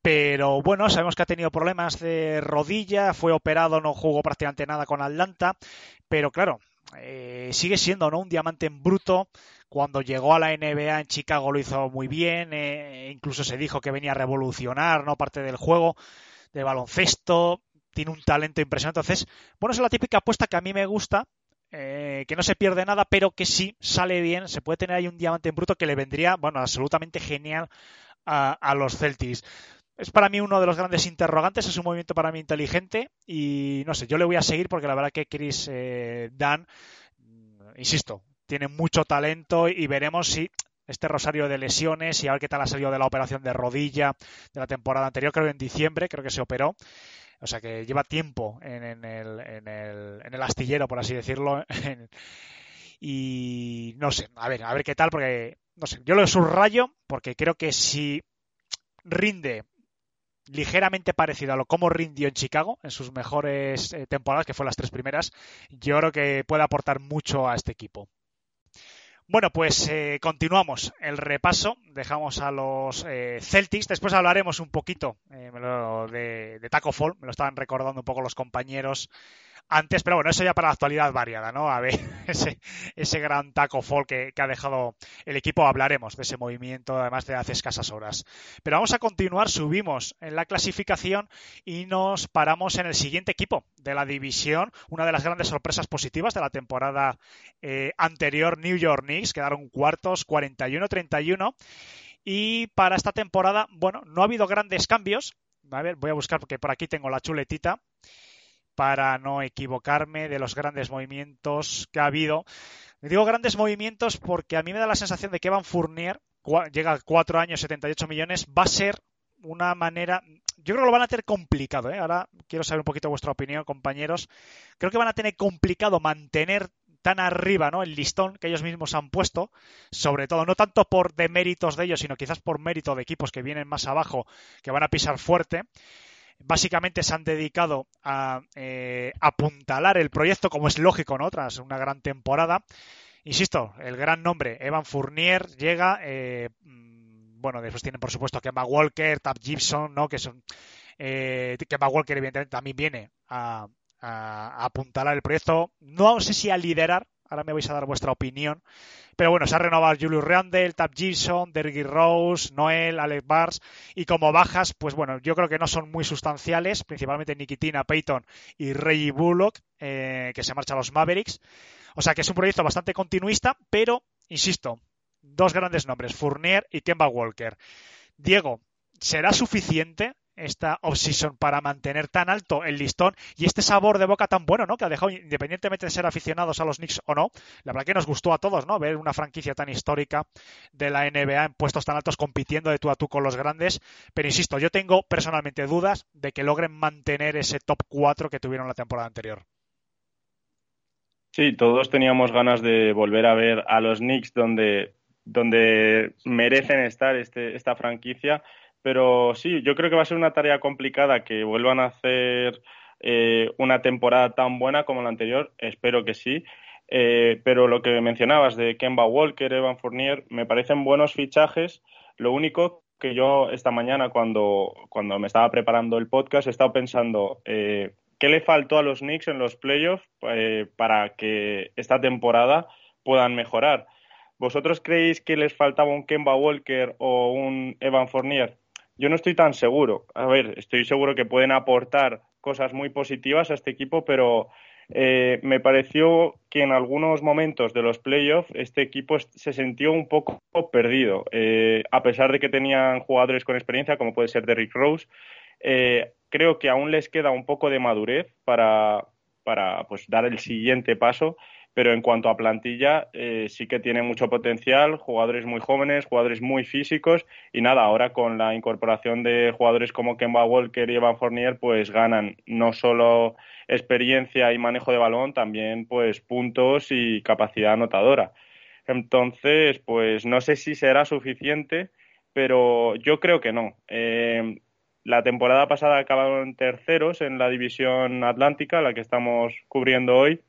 Pero bueno, sabemos que ha tenido problemas de rodilla, fue operado, no jugó prácticamente nada con Atlanta, pero claro, eh, sigue siendo ¿no? un diamante en bruto, cuando llegó a la NBA en Chicago lo hizo muy bien, eh, incluso se dijo que venía a revolucionar, ¿no? Parte del juego de baloncesto, tiene un talento impresionante. Entonces, bueno, es la típica apuesta que a mí me gusta, eh, que no se pierde nada, pero que sí sale bien. Se puede tener ahí un diamante en bruto que le vendría, bueno, absolutamente genial a, los Celtics. Es para mí uno de los grandes interrogantes, es un movimiento para mí inteligente y no sé, yo le voy a seguir porque la verdad que Chris eh, Dan, insisto, tiene mucho talento y veremos si este rosario de lesiones y a ver qué tal ha salido de la operación de rodilla de la temporada anterior, creo que en diciembre, creo que se operó. O sea que lleva tiempo en, el, astillero, por así decirlo. y no sé, a ver, a ver qué tal, porque no sé, yo lo subrayo porque creo que si rinde ligeramente parecido a lo como rindió en Chicago en sus mejores eh, temporadas, que fueron las tres primeras, yo creo que puede aportar mucho a este equipo. Bueno, pues eh, continuamos el repaso. Dejamos a los eh, Celtics. Después hablaremos un poquito eh, de, de, Taco Fall. Me lo estaban recordando un poco los compañeros antes, pero bueno, eso ya para la actualidad variada, ¿no? A ver, ese, ese gran taco fall que, ha dejado el equipo, hablaremos de ese movimiento, además de hace escasas horas. Pero vamos a continuar, subimos en la clasificación y nos paramos en el siguiente equipo de la división, una de las grandes sorpresas positivas de la temporada eh, anterior, New York Knicks, quedaron cuartos, 41-31. Y para esta temporada, bueno, no ha habido grandes cambios. A ver, voy a buscar porque por aquí tengo la chuletita para no equivocarme de los grandes movimientos que ha habido. Digo grandes movimientos porque a mí me da la sensación de que Evan Fournier llega a cuatro años, 78 millones, va a ser una manera. Yo creo que lo van a tener complicado. ¿eh? Ahora quiero saber un poquito vuestra opinión, compañeros. Creo que van a tener complicado mantener tan arriba el listón que ellos mismos han puesto, sobre todo, no tanto por deméritos de ellos, sino quizás por mérito de equipos que vienen más abajo, que van a pisar fuerte básicamente se han dedicado a eh, apuntalar el proyecto, como es lógico, ¿no? Tras una gran temporada. Insisto, el gran nombre, Evan Fournier, llega. Eh, mm, bueno, después tienen, por supuesto, Kemba Walker, Tab Gibson, ¿no? Que son. Eh, Kemba Walker, evidentemente, también viene a, a apuntalar el proyecto. No sé si a liderar, ahora me vais a dar vuestra opinión, pero bueno, se ha renovado Julius Randle, Tab Gibson, Derrick Rose, Noel, Alex Bars. Y como bajas, pues bueno, yo creo que no son muy sustanciales, principalmente Nikitina, Peyton y Reggie Bullock, eh, que se marcha a los Mavericks. O sea que es un proyecto bastante continuista, pero, insisto, dos grandes nombres, Fournier y Kemba Walker. Diego, ¿será suficiente esta off-season para mantener tan alto el listón y este sabor de boca tan bueno, ¿no? Que ha dejado, independientemente de ser aficionados a los Knicks o no, la verdad que nos gustó a todos, ¿no? Ver una franquicia tan histórica de la NBA en puestos tan altos compitiendo de tú a tú con los grandes. Pero insisto, yo tengo personalmente dudas de que logren mantener ese top 4 que tuvieron la temporada anterior. Sí, todos teníamos ganas de volver a ver a los Knicks donde, donde merecen estar este, esta franquicia pero sí, yo creo que va a ser una tarea complicada que vuelvan a hacer eh, una temporada tan buena como la anterior. Espero que sí. Eh, pero lo que mencionabas de Kemba Walker, Evan Fournier, me parecen buenos fichajes. Lo único que yo esta mañana, cuando, cuando me estaba preparando el podcast, he estado pensando, eh, ¿qué le faltó a los Knicks en los playoffs eh, para que esta temporada puedan mejorar? ¿Vosotros creéis que les faltaba un Kemba Walker o un Evan Fournier? Yo no estoy tan seguro. A ver, estoy seguro que pueden aportar cosas muy positivas a este equipo, pero eh, me pareció que en algunos momentos de los playoffs este equipo se sintió un poco perdido. Eh, a pesar de que tenían jugadores con experiencia, como puede ser Derrick Rose, eh, creo que aún les queda un poco de madurez para, para pues, dar el siguiente paso pero en cuanto a plantilla eh, sí que tiene mucho potencial, jugadores muy jóvenes, jugadores muy físicos y nada, ahora con la incorporación de jugadores como Kemba Walker y Evan Fournier pues ganan no solo experiencia y manejo de balón, también pues puntos y capacidad anotadora. Entonces, pues no sé si será suficiente, pero yo creo que no. Eh, la temporada pasada acabaron terceros en la división atlántica, la que estamos cubriendo hoy,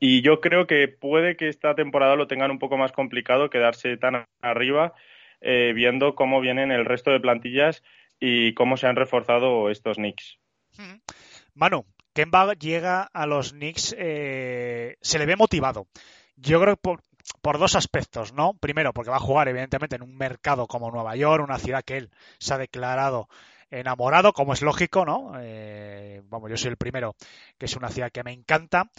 y yo creo que puede que esta temporada lo tengan un poco más complicado quedarse tan arriba, eh, viendo cómo vienen el resto de plantillas y cómo se han reforzado estos Knicks. Manu, Kemba llega a los Knicks, eh, se le ve motivado. Yo creo que por, por, dos aspectos, ¿no? Primero, porque va a jugar, evidentemente, en un mercado como Nueva York, una ciudad que él se ha declarado enamorado, como es lógico, ¿no? Eh, vamos, yo soy el primero, que es una ciudad que me encanta.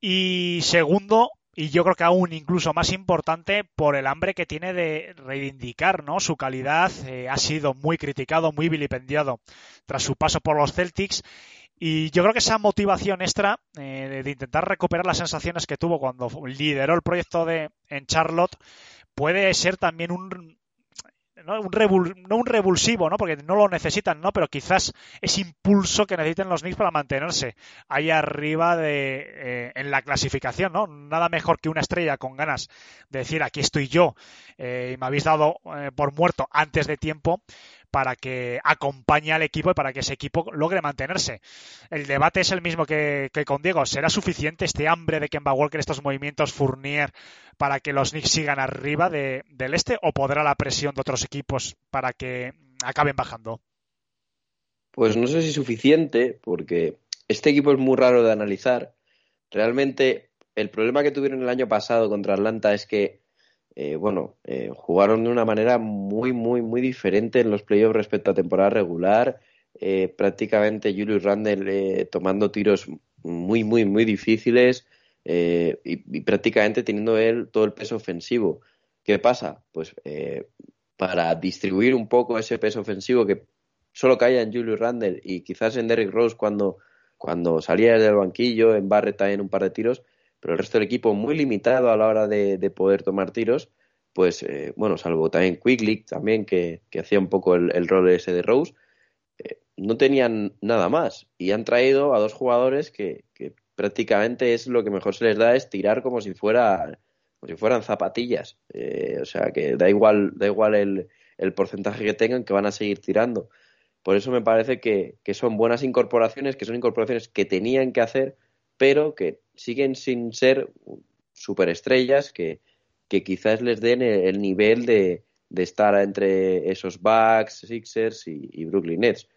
Y segundo, y yo creo que aún incluso más importante, por el hambre que tiene de reivindicar ¿no? su calidad. Eh, ha sido muy criticado, muy vilipendiado tras su paso por los Celtics. Y yo creo que esa motivación extra eh, de intentar recuperar las sensaciones que tuvo cuando lideró el proyecto de en Charlotte puede ser también un, ¿no? Un revulsivo, ¿no? Porque no lo necesitan, ¿no? Pero quizás ese impulso que necesiten los Knicks para mantenerse ahí arriba de, eh, en la clasificación, ¿no? Nada mejor que una estrella con ganas de decir aquí estoy yo eh, y me habéis dado eh, por muerto antes de tiempo para que acompañe al equipo y para que ese equipo logre mantenerse. El debate es el mismo que, con Diego. ¿Será suficiente este hambre de Kemba Walker, estos movimientos Fournier, para que los Knicks sigan arriba del este o podrá la presión de otros equipos para que acaben bajando? Pues no sé si suficiente, porque este equipo es muy raro de analizar. Realmente, el problema que tuvieron el año pasado contra Atlanta es que eh, bueno, eh, jugaron de una manera muy, muy, muy diferente en los playoffs respecto a temporada regular. Eh, prácticamente Julius Randle tomando tiros muy, muy, muy difíciles y, prácticamente teniendo él todo el peso ofensivo. ¿Qué pasa? Pues para distribuir un poco ese peso ofensivo que solo caía en Julius Randle y quizás en Derrick Rose cuando, cuando salía del banquillo, en Barrett también un par de tiros, pero el resto del equipo muy limitado a la hora de, poder tomar tiros, pues eh, bueno, salvo también Quickly, también que, hacía un poco el, rol ese de Rose, eh, no tenían nada más y han traído a dos jugadores que, prácticamente es lo que mejor se les da es tirar como si fuera como si fueran zapatillas, eh, o sea que da igual da igual el, el porcentaje que tengan que van a seguir tirando. Por eso me parece que, que son buenas incorporaciones, que son incorporaciones que tenían que hacer pero que siguen sin ser superestrellas que, que quizás les den el, nivel de, de, estar entre esos Bucks, Sixers y, Brooklyn Nets.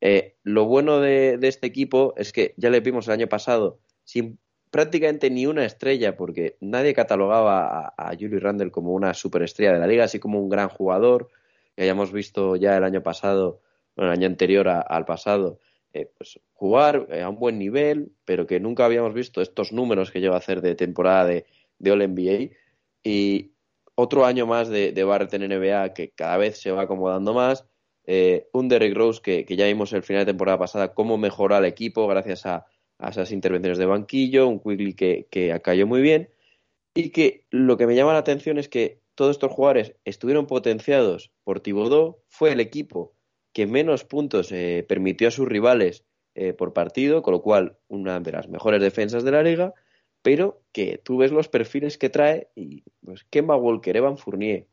Eh, lo bueno de, este equipo es que ya le vimos el año pasado sin prácticamente ni una estrella, porque nadie catalogaba a, a Julius Randle como una superestrella de la liga, así como un gran jugador, que hayamos visto ya el año pasado, bueno, el año anterior al pasado, eh, pues, jugar eh, a un buen nivel, pero que nunca habíamos visto estos números que lleva a hacer de temporada de, de All NBA. Y otro año más de, de, Barrett en NBA que cada vez se va acomodando más. Eh, un Derrick Rose que, ya vimos el final de temporada pasada cómo mejoró al equipo gracias a, esas intervenciones de banquillo, un Quigley que, que cayó muy bien. Y que lo que me llama la atención es que todos estos jugadores estuvieron potenciados por Thibodeau, fue el equipo que menos puntos eh, permitió a sus rivales eh, por partido, con lo cual una de las mejores defensas de la liga, pero que tú ves los perfiles que trae y pues Kemba Walker, Evan Fournier,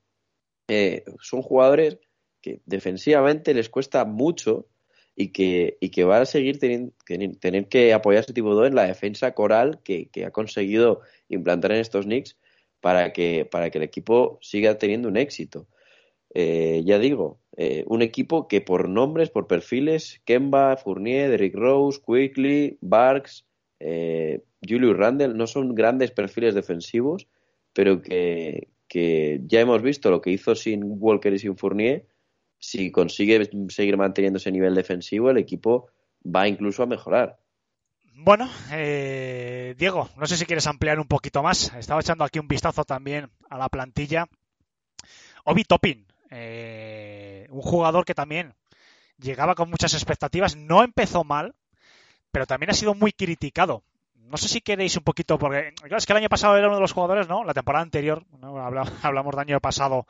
eh, son jugadores que defensivamente les cuesta mucho y que, y que van a seguir teniendo, tener que apoyar ese tipo de en la defensa coral que, que, ha conseguido implantar en estos Knicks para que, para que el equipo siga teniendo un éxito. Eh, ya digo, eh, un equipo que por nombres, por perfiles, Kemba, Fournier, Derrick Rose, Quickly, Barks, eh, Julius Randle, no son grandes perfiles defensivos, pero que, que ya hemos visto lo que hizo sin Walker y sin Fournier. Si consigue seguir manteniendo ese nivel defensivo, el equipo va incluso a mejorar. Bueno, eh, Diego, no sé si quieres ampliar un poquito más. Estaba echando aquí un vistazo también a la plantilla. Obi Toppin, eh, un jugador que también llegaba con muchas expectativas, no empezó mal, pero también ha sido muy criticado. No sé si queréis un poquito, porque que el año pasado era uno de los jugadores, ¿no? La temporada anterior, ¿no? hablamos del año pasado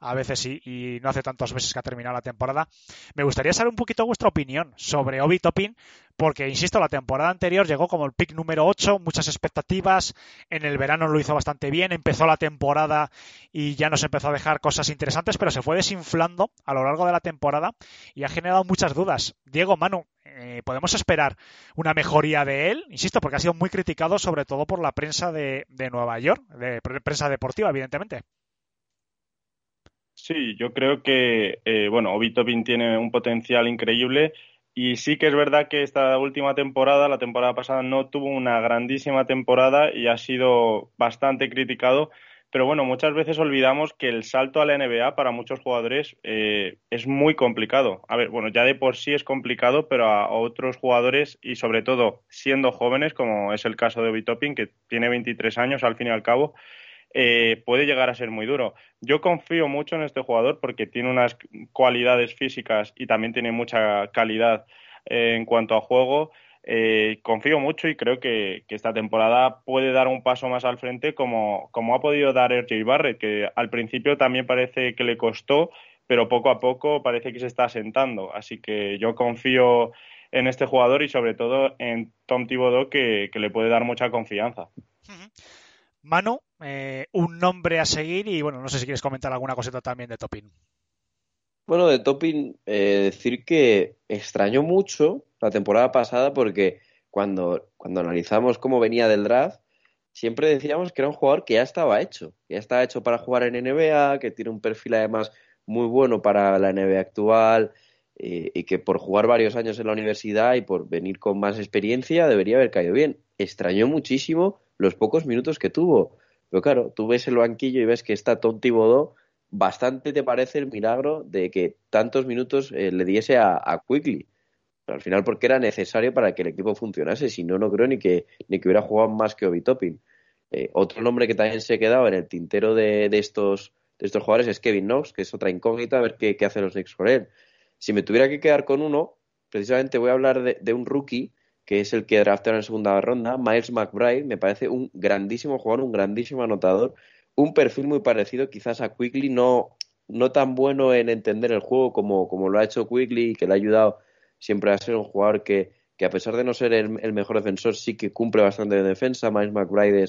a veces sí, y no hace tantos meses que ha terminado la temporada. Me gustaría saber un poquito vuestra opinión sobre Obi Topin, porque, insisto, la temporada anterior llegó como el pick número 8, muchas expectativas, en el verano lo hizo bastante bien, empezó la temporada y ya nos empezó a dejar cosas interesantes, pero se fue desinflando a lo largo de la temporada y ha generado muchas dudas. Diego, Manu, eh, ¿podemos esperar una mejoría de él? Insisto, porque ha sido muy criticado sobre todo por la prensa de, de Nueva York, de prensa deportiva, evidentemente. Sí, yo creo que, eh, bueno, Obi Topin tiene un potencial increíble y sí que es verdad que esta última temporada, la temporada pasada, no tuvo una grandísima temporada y ha sido bastante criticado. Pero bueno, muchas veces olvidamos que el salto a la NBA para muchos jugadores eh, es muy complicado. A ver, bueno, ya de por sí es complicado, pero a otros jugadores y sobre todo siendo jóvenes, como es el caso de Obi Topin, que tiene 23 años al fin y al cabo, eh, puede llegar a ser muy duro. Yo confío mucho en este jugador porque tiene unas cualidades físicas y también tiene mucha calidad eh, en cuanto a juego. Eh, confío mucho y creo que, esta temporada puede dar un paso más al frente como, como ha podido dar RJ Barrett, que al principio también parece que le costó, pero poco a poco parece que se está asentando. Así que yo confío en este jugador y sobre todo en Tom Thibodeau que, que le puede dar mucha confianza. Manu, eh, un nombre a seguir y bueno, no sé si quieres comentar alguna cosita también de Topin. Bueno, de Topin, eh, decir que extrañó mucho la temporada pasada porque cuando, cuando analizamos cómo venía del draft, siempre decíamos que era un jugador que ya estaba hecho, que ya estaba hecho para jugar en NBA, que tiene un perfil además muy bueno para la NBA actual eh, y que por jugar varios años en la universidad y por venir con más experiencia debería haber caído bien. Extrañó muchísimo los pocos minutos que tuvo. Pero claro, tú ves el banquillo y ves que está Tom Thibodeau, bastante te parece el milagro de que tantos minutos eh, le diese a, Quickly. Pero al final porque era necesario para que el equipo funcionase, si no, no creo ni que, ni que hubiera jugado más que Obi Toppin. Eh, otro nombre que también se ha quedado en el tintero de, estos, de estos jugadores es Kevin Knox, que es otra incógnita, a ver qué, qué hacen los Knicks con él. Si me tuviera que quedar con uno, precisamente voy a hablar de un rookie que es el que draftaron en segunda ronda, Miles McBride, me parece un grandísimo jugador, un grandísimo anotador, un perfil muy parecido quizás a Quickly, no, no tan bueno en entender el juego como, como lo ha hecho Quickly, que le ha ayudado siempre a ser un jugador que, que a pesar de no ser el, mejor defensor, sí que cumple bastante de defensa, Miles McBride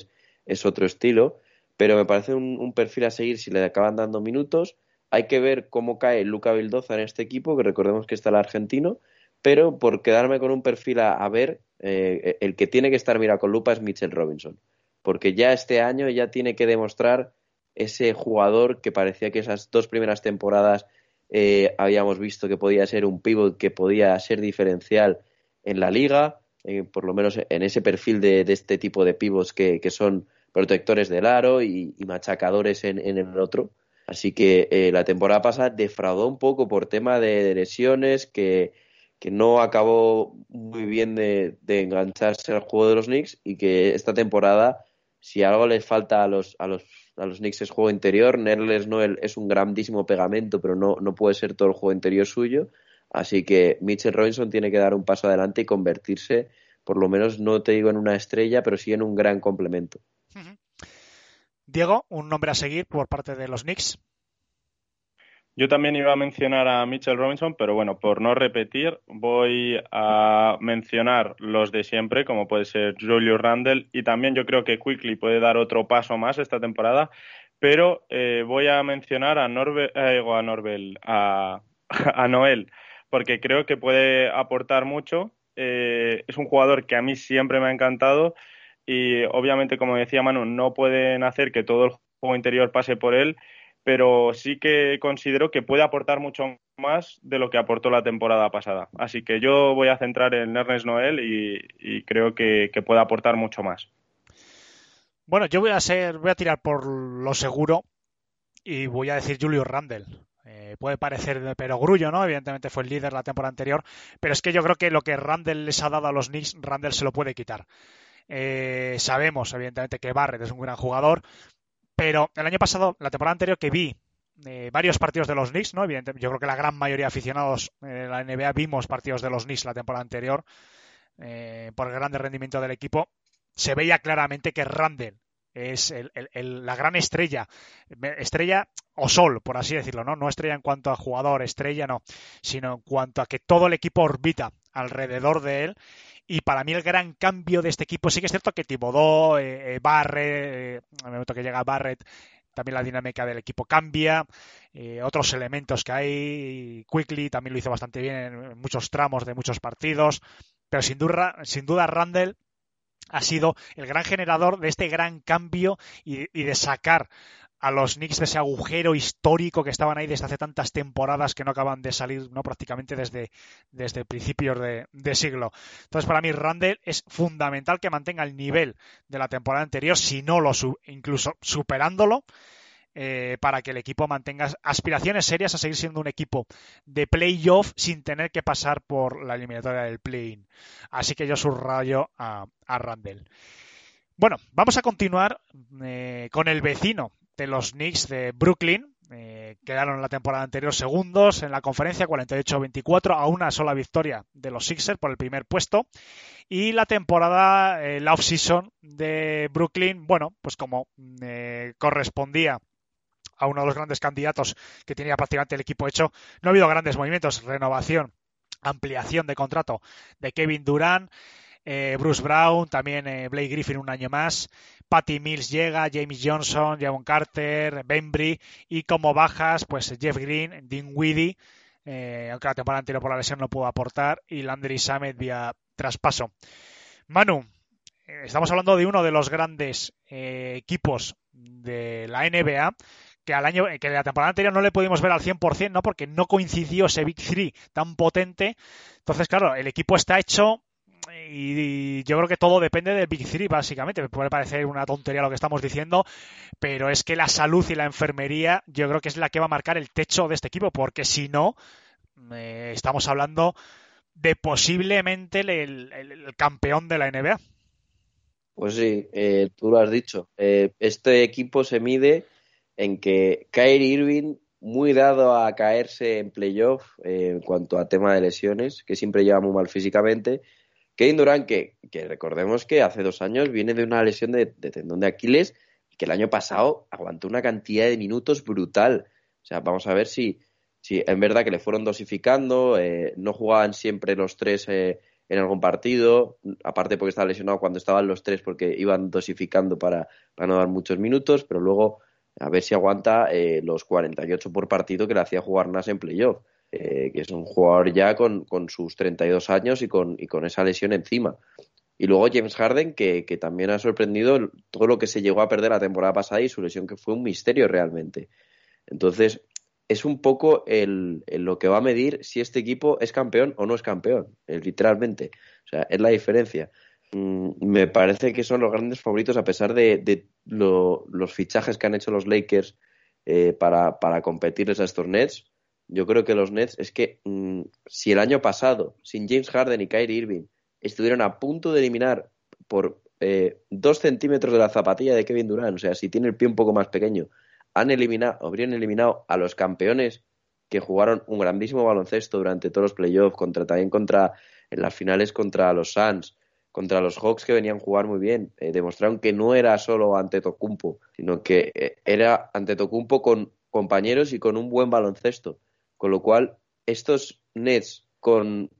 es, otro estilo, pero me parece un, un, perfil a seguir si le acaban dando minutos. Hay que ver cómo cae Luca Vildoza en este equipo, que recordemos que está el argentino, pero por quedarme con un perfil a, ver, eh, el que tiene que estar mira con lupa es Mitchell Robinson, porque ya este año ya tiene que demostrar ese jugador que parecía que esas dos primeras temporadas eh, habíamos visto que podía ser un pivot que podía ser diferencial en la liga, eh, por lo menos en ese perfil de, este tipo de pivots que, son protectores del aro y, machacadores en, el otro. Así que la temporada pasada defraudó un poco por tema de lesiones, que que no acabó muy bien de, engancharse al juego de los Knicks y que esta temporada, si algo les falta a los, a los, a los Knicks es juego interior, Nerles Noel es un grandísimo pegamento, pero no, no puede ser todo el juego interior suyo, así que Mitchell Robinson tiene que dar un paso adelante y convertirse, por lo menos no te digo en una estrella, pero sí en un gran complemento. Diego, un nombre a seguir por parte de los Knicks. Yo también iba a mencionar a Mitchell Robinson, pero bueno, por no repetir, voy a mencionar los de siempre, como puede ser Julio Randle, y también yo creo que Quickly puede dar otro paso más esta temporada, pero eh, voy a mencionar a, Norbe, eh, a, a, Noel, porque creo que puede aportar mucho. Eh, es un jugador que a mí siempre me ha encantado y obviamente, como decía Manu, no pueden hacer que todo el juego interior pase por él pero sí que considero que puede aportar mucho más de lo que aportó la temporada pasada. Así que yo voy a centrar en Ernest Noel y, creo que, puede aportar mucho más. Bueno, yo voy a ser, voy a tirar por lo seguro y voy a decir Julio Randle. Eh, puede parecer de perogrullo, ¿no? Evidentemente fue el líder la temporada anterior, pero es que yo creo que lo que Randle les ha dado a los Knicks, Randle se lo puede quitar. Eh, sabemos, evidentemente, que Barrett es un gran jugador, pero el año pasado, la temporada anterior que vi eh, varios partidos de los Knicks, ¿no? Evidentemente, yo creo que la gran mayoría de aficionados de la NBA vimos partidos de los Knicks la temporada anterior eh, por el grande rendimiento del equipo. Se veía claramente que Randall es la gran estrella, estrella o sol, por así decirlo, ¿no? No estrella en cuanto a jugador, estrella no, sino en cuanto a que todo el equipo orbita alrededor de él y para mí el gran cambio de este equipo, sí que es cierto que Tibodó, eh, eh Barret, eh, el momento que llega Barret, también la dinámica del equipo cambia, eh, otros elementos que hay, Quickly también lo hizo bastante bien en muchos tramos de muchos partidos, pero sin duda, sin duda Randall ha sido el gran generador de este gran cambio y de sacar a los Knicks de ese agujero histórico que estaban ahí desde hace tantas temporadas que no acaban de salir no prácticamente desde, desde principios de, siglo. Entonces, para mí, Randall es fundamental que mantenga el nivel de la temporada anterior, si no lo incluso superándolo. Eh, para que el equipo mantenga aspiraciones serias a seguir siendo un equipo de playoff sin tener que pasar por la eliminatoria del play-in. Así que yo subrayo a, a. Bueno, vamos a continuar eh, con el vecino de los Knicks de Brooklyn. Eh, quedaron la temporada anterior segundos en la conferencia, 48-24, a una sola victoria de los Sixers por el primer puesto. Y la temporada, eh, la off-season de Brooklyn, bueno, pues como eh, correspondía a uno de los grandes candidatos que tenía prácticamente el equipo hecho, no ha habido grandes movimientos, renovación, ampliación de contrato de Kevin Durant. Bruce Brown, también Blake Griffin un año más, Patty Mills llega, James Johnson, Javon Carter, Bembry y como bajas, pues Jeff Green, Dean Weedy, eh, aunque la temporada anterior por la lesión no pudo aportar, y Landry Samet vía traspaso. Manu, eh, estamos hablando de uno de los grandes eh, equipos de la NBA que al año que la temporada anterior no le pudimos ver al 100%, ¿no? Porque no coincidió ese Big Three tan potente. Entonces, claro, el equipo está hecho y, yo creo que todo depende del Big Three, básicamente. Me puede parecer una tontería lo que estamos diciendo, pero es que la salud y la enfermería yo creo que es la que va a marcar el techo de este equipo, porque si no, eh, estamos hablando de posiblemente el, campeón de la NBA. Pues sí, eh, tú lo has dicho. Eh, este equipo se mide en que Kyrie Irving, muy dado a caerse en playoff en cuanto a tema de lesiones, que siempre lleva muy mal físicamente, Kevin Durant, que, recordemos que hace dos años viene de una lesión de, tendón de Aquiles y que el año pasado aguantó una cantidad de minutos brutal. O sea, vamos a ver si, si en verdad que le fueron dosificando, eh, no jugaban siempre los tres eh, en algún partido, aparte porque estaba lesionado cuando estaban los tres porque iban dosificando para, no dar muchos minutos, pero luego a ver si aguanta eh, los 48 por partido que le hacía jugar Nas en playoff. Eh, que es un jugador ya con, con, sus 32 años y con, y con esa lesión encima. Y luego James Harden, que, que, también ha sorprendido todo lo que se llegó a perder la temporada pasada y su lesión que fue un misterio realmente. Entonces, es un poco el, lo que va a medir si este equipo es campeón o no es campeón, eh, literalmente. O sea, es la diferencia. Mm, me parece que son los grandes favoritos a pesar de, de los fichajes que han hecho los Lakers eh, para, para competirles a estos Nets yo creo que los Nets es que mm, si el año pasado, sin James Harden y Kyrie Irving, estuvieron a punto de eliminar por eh, dos centímetros de la zapatilla de Kevin Durant, o sea, si tiene el pie un poco más pequeño, han eliminado, habrían eliminado a los campeones que jugaron un grandísimo baloncesto durante todos los playoffs, contra, también contra, en las finales contra los Suns, contra los Hawks que venían a jugar muy bien. Eh, demostraron que no era solo ante Tocumpo, sino que eh, era ante Tocumpo con compañeros y con un buen baloncesto. Con lo cual, estos Nets con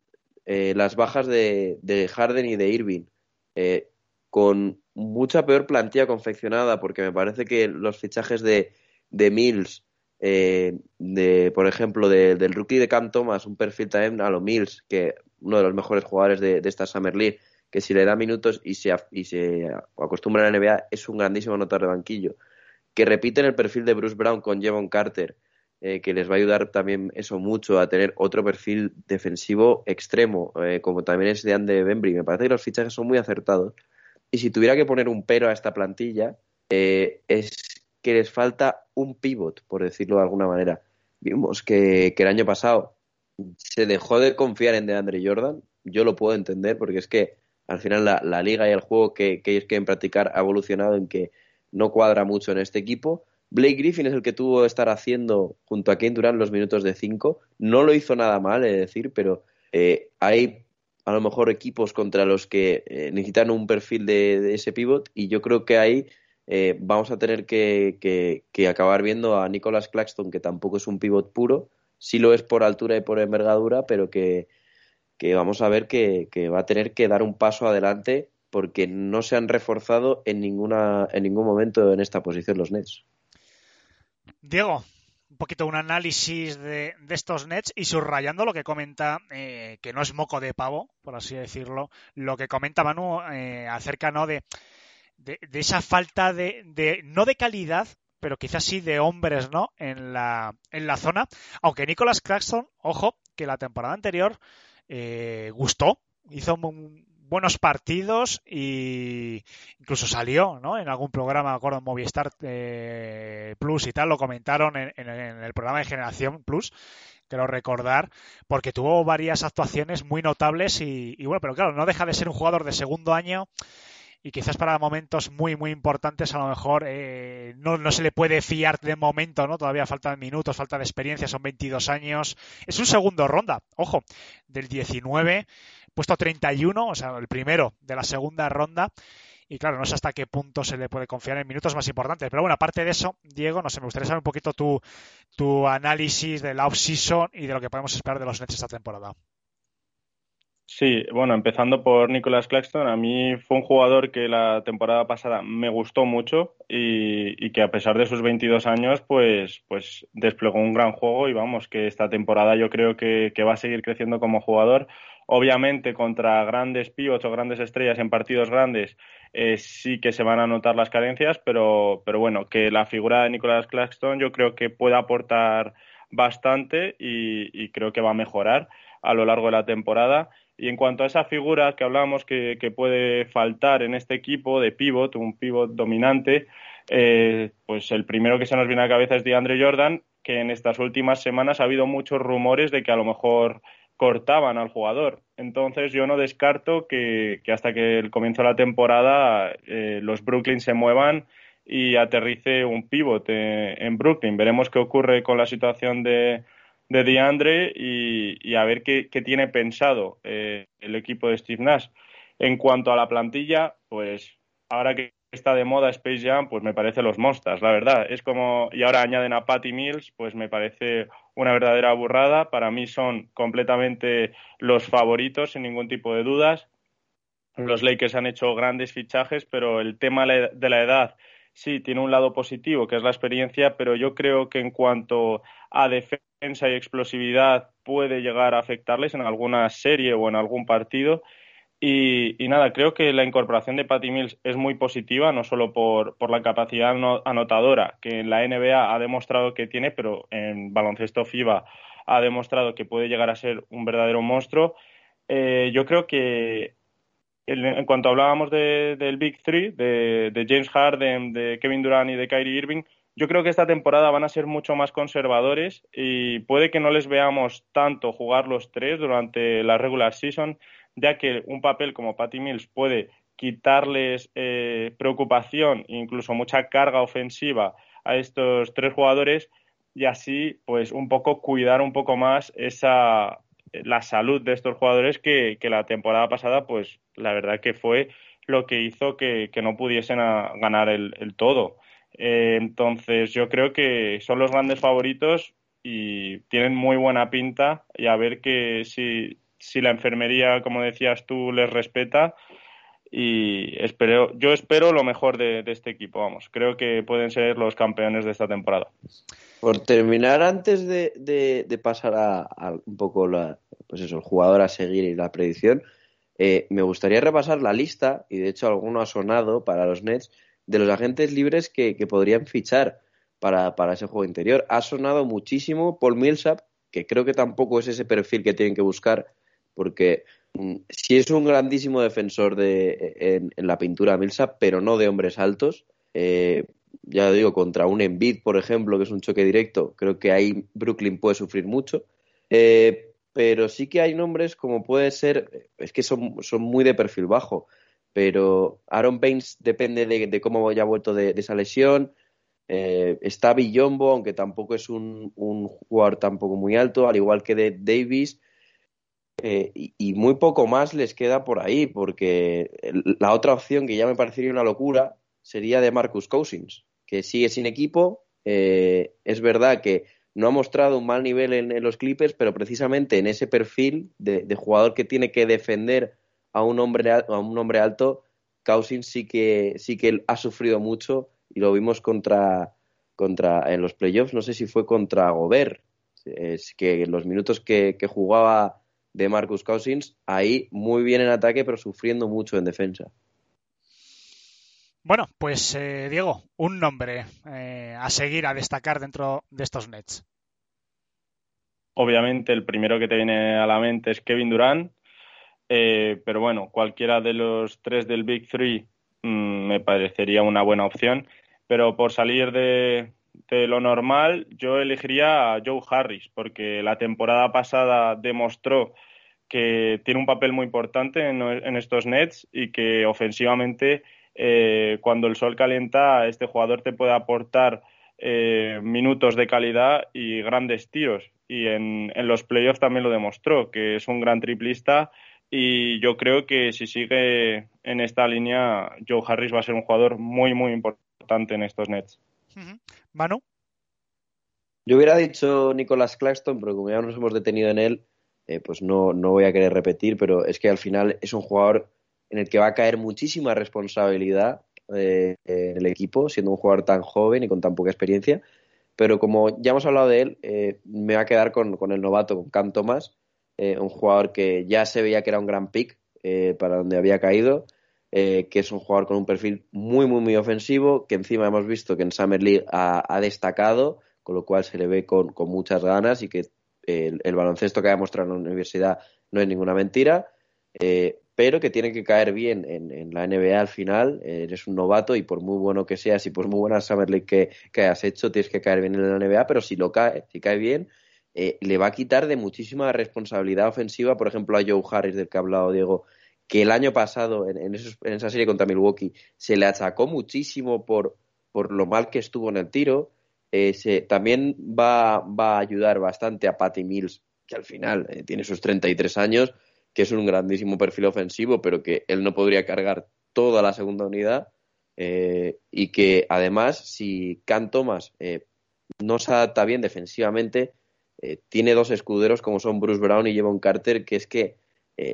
eh, las bajas de, Harden y de Irving, eh, con mucha peor plantilla confeccionada, porque me parece que los fichajes de, de Mills, eh, de, por ejemplo, del rookie de Cam Thomas, un perfil también a lo Mills, que uno de los mejores jugadores de, esta Summer League, que si le da minutos y se, y se acostumbra a la NBA, es un grandísimo anotador de banquillo. que repiten el perfil de Bruce Brown con Jevon Carter, eh, que les va a ayudar también eso mucho a tener otro perfil defensivo extremo, eh, como también es de Ande Bembry. Me parece que los fichajes son muy acertados. Y si tuviera que poner un pero a esta plantilla, eh, es que les falta un pivot, por decirlo de alguna manera. Vimos que, que el año pasado se dejó de confiar en DeAndre Jordan. Yo lo puedo entender porque es que al final la, liga y el juego que, que ellos quieren practicar ha evolucionado en que no cuadra mucho en este equipo. Blake Griffin es el que tuvo que estar haciendo junto a Kane Durant los minutos de 5. No lo hizo nada mal, es decir, pero eh, hay a lo mejor equipos contra los que eh, necesitan un perfil de, ese pivot y yo creo que ahí eh, vamos a tener que, acabar viendo a Nicholas Claxton, que tampoco es un pivot puro, sí lo es por altura y por envergadura, pero que, que vamos a ver que, que va a tener que dar un paso adelante porque no se han reforzado en ninguna en ningún momento en esta posición los Nets. Diego, un poquito un análisis de, de estos Nets y subrayando lo que comenta, eh, que no es moco de pavo, por así decirlo, lo que comenta Manu eh, acerca ¿no? de, de, esa falta de, de, no de calidad, pero quizás sí de hombres, ¿no? En la, en la zona. Aunque Nicholas Claxton, ojo, que la temporada anterior eh, gustó, hizo un, buenos partidos y incluso salió ¿no? en algún programa, acuerdo, Movistar eh, Plus y tal, lo comentaron en, en, en, el programa de Generación Plus, quiero recordar, porque tuvo varias actuaciones muy notables y, y, bueno, pero claro, no deja de ser un jugador de segundo año y quizás para momentos muy, muy importantes a lo mejor eh, no, no, se le puede fiar de momento, ¿no? Todavía faltan minutos, falta de experiencia, son 22 años. Es un segundo ronda, ojo, del 19 puesto 31, o sea, el primero de la segunda ronda. Y claro, no sé hasta qué punto se le puede confiar en minutos más importantes. Pero bueno, aparte de eso, Diego, no sé, me gustaría saber un poquito tu, tu análisis de la off-season y de lo que podemos esperar de los Nets esta temporada. Sí, bueno, empezando por Nicholas Claxton, a mí fue un jugador que la temporada pasada me gustó mucho y, que a pesar de sus 22 años, pues, pues desplegó un gran juego y vamos, que esta temporada yo creo que va a seguir creciendo como jugador. Obviamente contra grandes pivots o grandes estrellas en partidos grandes eh, sí que se van a notar las carencias, pero, pero bueno, que la figura de Nicholas Claxton yo creo que puede aportar bastante y, y creo que va a mejorar a lo largo de la temporada. Y en cuanto a esa figura que hablábamos que, que puede faltar en este equipo de pivot, un pivot dominante, eh, pues el primero que se nos viene a la cabeza es DeAndre Jordan, que en estas últimas semanas ha habido muchos rumores de que a lo mejor cortaban al jugador. Entonces yo no descarto que, que hasta que el comienzo de la temporada eh, los Brooklyn se muevan y aterrice un pivot en Brooklyn. Veremos qué ocurre con la situación de, de DeAndre y, y a ver qué, qué tiene pensado eh, el equipo de Steve Nash. En cuanto a la plantilla, pues ahora que está de moda Space Jam, pues me parece los Monsters, la verdad. Es como, y ahora añaden a Patty Mills, pues me parece una verdadera burrada. Para mí son completamente los favoritos, sin ningún tipo de dudas. Los Lakers han hecho grandes fichajes, pero el tema de la edad sí tiene un lado positivo, que es la experiencia, pero yo creo que en cuanto a defensa y explosividad puede llegar a afectarles en alguna serie o en algún partido. Y, nada, creo que la incorporación de Patty Mills es muy positiva, no solo por, por la capacidad anotadora que en la NBA ha demostrado que tiene, pero en baloncesto FIBA ha demostrado que puede llegar a ser un verdadero monstruo. Eh, yo creo que en cuanto hablábamos de, del Big Three, de, de, James Harden, de Kevin Durant y de Kyrie Irving, yo creo que esta temporada van a ser mucho más conservadores y puede que no les veamos tanto jugar los tres durante la regular season, ya que un papel como Patty Mills puede quitarles eh, preocupación e incluso mucha carga ofensiva a estos tres jugadores y así pues un poco cuidar un poco más esa la salud de estos jugadores que, que la temporada pasada pues la verdad que fue lo que hizo que, que no pudiesen a, ganar el, el todo. Eh, entonces yo creo que son los grandes favoritos y tienen muy buena pinta y a ver que si, si la enfermería, como decías tú, les respeta y espero, yo espero lo mejor de, este equipo, vamos. Creo que pueden ser los campeones de esta temporada. Por terminar, antes de, de, pasar a, a, un poco la, pues eso, el jugador a seguir y la predicción, eh, me gustaría repasar la lista, y de hecho alguno ha sonado para los Nets, de los agentes libres que, que podrían fichar para, para, ese juego interior. Ha sonado muchísimo Paul Millsap, que creo que tampoco es ese perfil que tienen que buscar, porque mm, sí es un grandísimo defensor de, en, en la pintura Millsap, pero no de hombres altos. Eh, ya lo digo, contra un Embiid, por ejemplo, que es un choque directo, creo que ahí Brooklyn puede sufrir mucho. Eh, pero sí que hay nombres como puede ser, es que son, muy de perfil bajo, pero Aaron Baines depende de, cómo haya vuelto de, esa lesión. Eh, está Villombo, aunque tampoco es un, un, jugador tampoco muy alto, al igual que de Davis. Eh, y, muy poco más les queda por ahí, porque la otra opción que ya me parecería una locura sería de Marcus Cousins, que sigue sin equipo. Eh, es verdad que no ha mostrado un mal nivel en, los Clippers, pero precisamente en ese perfil de, jugador que tiene que defender a un hombre, a un hombre alto, Cousins sí que, sí que ha sufrido mucho y lo vimos contra, contra en los playoffs, no sé si fue contra Gobert, es que los minutos que jugaba de Marcus Cousins, ahí muy bien en ataque, pero sufriendo mucho en defensa. Bueno, pues eh, Diego, un nombre eh, a seguir, a destacar dentro de estos Nets. Obviamente el primero que te viene a la mente es Kevin Durant, eh, pero bueno, cualquiera de los tres del Big Three mmm, me parecería una buena opción, pero por salir de, de, lo normal yo elegiría a Joe Harris, porque la temporada pasada demostró que tiene un papel muy importante en, estos Nets y que ofensivamente eh, cuando el sol calienta, este jugador te puede aportar eh, minutos de calidad y grandes tiros. Y en, en, los playoffs también lo demostró, que es un gran triplista. Y yo creo que si sigue en esta línea, Joe Harris va a ser un jugador muy, muy importante en estos Nets. Manu. Yo hubiera dicho Nicolas Claxton, pero como ya nos hemos detenido en él, eh, pues no, no voy a querer repetir, pero es que al final es un jugador en el que va a caer muchísima responsabilidad eh, en el equipo, siendo un jugador tan joven y con tan poca experiencia. Pero como ya hemos hablado de él, eh, me va a quedar con, con, el novato, con Cam Thomas, un jugador que ya se veía que era un gran pick para donde había caído, que es un jugador con un perfil muy, muy, muy ofensivo, que encima hemos visto que en Summer League ha, destacado, con lo cual se le ve con, con muchas ganas y que el, el, baloncesto que ha demostrado en la universidad no es ninguna mentira. Eh, pero que tiene que caer bien en, en la NBA al final. Eh, eres un novato y por muy bueno que seas y por muy buena Summer League que, que, hayas hecho, tienes que caer bien en la NBA, pero si lo cae, si cae bien, eh, le va a quitar de muchísima responsabilidad ofensiva, por ejemplo, a Joe Harris, del que ha hablado Diego, que el año pasado, en, esa serie contra Milwaukee, se le achacó muchísimo por, lo mal que estuvo en el tiro. Eh, se, también va, a ayudar bastante a Patty Mills, que al final eh, tiene sus 33 años, que es un grandísimo perfil ofensivo, pero que él no podría cargar toda la segunda unidad. Eh, y que además, si Can Thomas no se adapta bien defensivamente, tiene dos escuderos como son Bruce Brown y Jevon Carter, que es que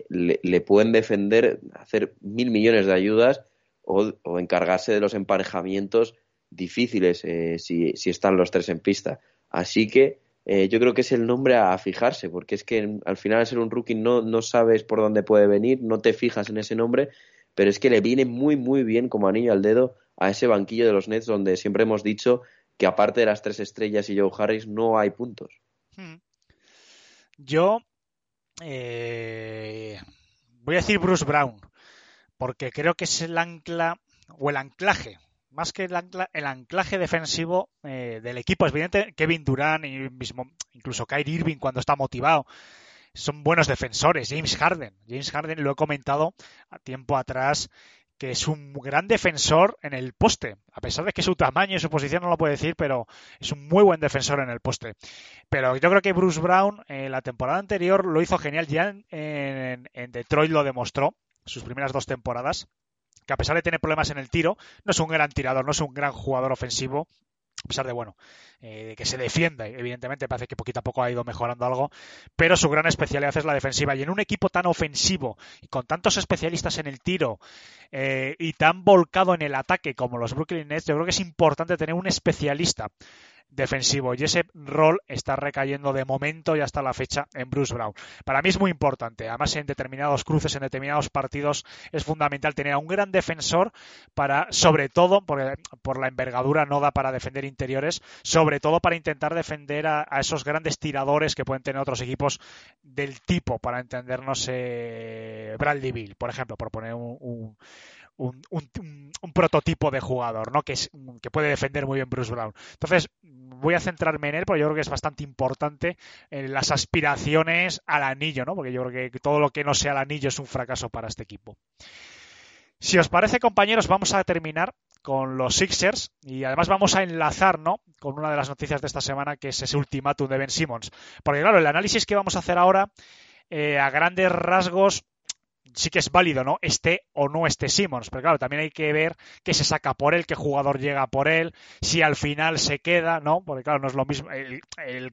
le, le, pueden defender, hacer mil millones de ayudas o, encargarse de los emparejamientos difíciles si, si, están los tres en pista. Así que eh, yo creo que es el nombre a, a, fijarse, porque es que al final al ser un rookie no, no sabes por dónde puede venir, no te fijas en ese nombre, pero es que le viene muy, muy bien como anillo al dedo a ese banquillo de los Nets donde siempre hemos dicho que aparte de las tres estrellas y Joe Harris no hay puntos. Hmm. Yo eh, voy a decir Bruce Brown, porque creo que es el ancla o el anclaje más que el, ancla, el anclaje defensivo eh, del equipo. Es evidente Kevin Durant y mismo, incluso Kyrie Irving cuando está motivado son buenos defensores. James Harden. James Harden lo he comentado a tiempo atrás que es un gran defensor en el poste, a pesar de que su tamaño y su posición no lo puede decir, pero es un muy buen defensor en el poste. Pero yo creo que Bruce Brown eh, la temporada anterior lo hizo genial, ya en, en, en Detroit lo demostró, sus primeras dos temporadas, que a pesar de tener problemas en el tiro, no es un gran tirador, no es un gran jugador ofensivo, a pesar de bueno eh, que se defienda evidentemente parece que poquito a poco ha ido mejorando algo pero su gran especialidad es la defensiva. Y en un equipo tan ofensivo y con tantos especialistas en el tiro eh, y tan volcado en el ataque como los Brooklyn Nets yo creo que es importante tener un especialista defensivo y ese rol está recayendo de momento y hasta la fecha en Bruce Brown. Para mí es muy importante, además en determinados cruces, en determinados partidos es fundamental tener a un gran defensor para, sobre todo, por, por la envergadura no da para defender interiores, sobre todo para intentar defender a, a esos grandes tiradores que pueden tener otros equipos del tipo, para entendernos, eh, Bradley Bill, por ejemplo, por poner un, un un, un, un, prototipo de jugador, ¿no? Que, es, que puede defender muy bien Bruce Brown. Entonces, voy a centrarme en él porque yo creo que es bastante importante en las aspiraciones al anillo, ¿no? Porque yo creo que todo lo que no sea el anillo es un fracaso para este equipo. Si os parece, compañeros, vamos a terminar con los Sixers y además vamos a enlazar, ¿no? Con una de las noticias de esta semana que es ese ultimátum de Ben Simmons. Porque claro, el análisis que vamos a hacer ahora, eh, a grandes rasgos, sí que es válido, ¿no? Esté o no esté Simmons. Pero claro, también hay que ver qué se saca por él, qué jugador llega por él, si al final se queda, ¿no? Porque claro, no es lo mismo. El,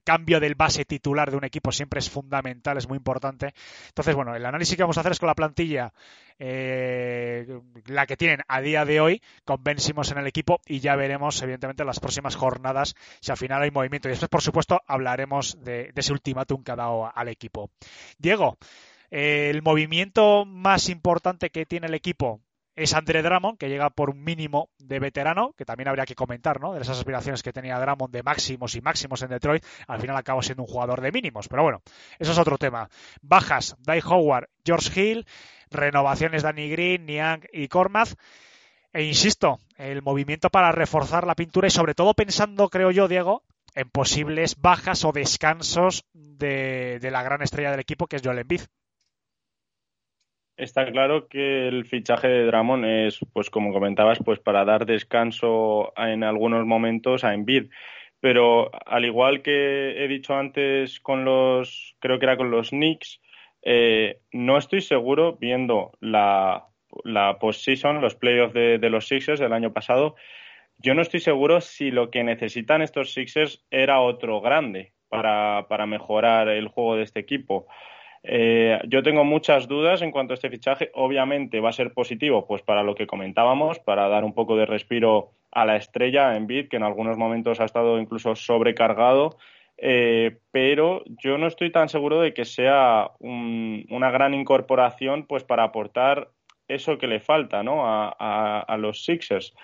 cambio del base titular de un equipo siempre es fundamental, es muy importante. Entonces, bueno, el análisis que vamos a hacer es con la plantilla, eh, la que tienen a día de hoy, con Simmons en el equipo, y ya veremos, evidentemente, en las próximas jornadas si al final hay movimiento. Y después, por supuesto, hablaremos de ese ultimátum que ha dado al equipo. Diego, el movimiento más importante que tiene el equipo es Andre Drummond, que llega por un mínimo de veterano, que también habría que comentar, ¿no? De esas aspiraciones que tenía Drummond de máximos y máximos en Detroit, al final acaba siendo un jugador de mínimos. Pero bueno, eso es otro tema. Bajas, Dai Howard, George Hill, renovaciones Danny Green, Niang y Cormath. E insisto, el movimiento para reforzar la pintura y sobre todo pensando, creo yo, Diego, en posibles bajas o descansos de, de la gran estrella del equipo, que es Joel Embiid. Está claro que el fichaje de Dramon es, pues como comentabas, pues para dar descanso en algunos momentos a Embiid. Pero al igual que he dicho antes con los, creo que era con los Knicks, eh, no estoy seguro, viendo la, la postseason, los playoffs de, de los Sixers del año pasado, yo no estoy seguro si lo que necesitan estos Sixers era otro grande para, para mejorar el juego de este equipo. Eh, yo tengo muchas dudas en cuanto a este fichaje. Obviamente va a ser positivo, pues para lo que comentábamos, para dar un poco de respiro a la estrella en Bid, que en algunos momentos ha estado incluso sobrecargado. Eh, pero yo no estoy tan seguro de que sea un, una gran incorporación, pues para aportar eso que le falta, ¿no? A, los Sixers.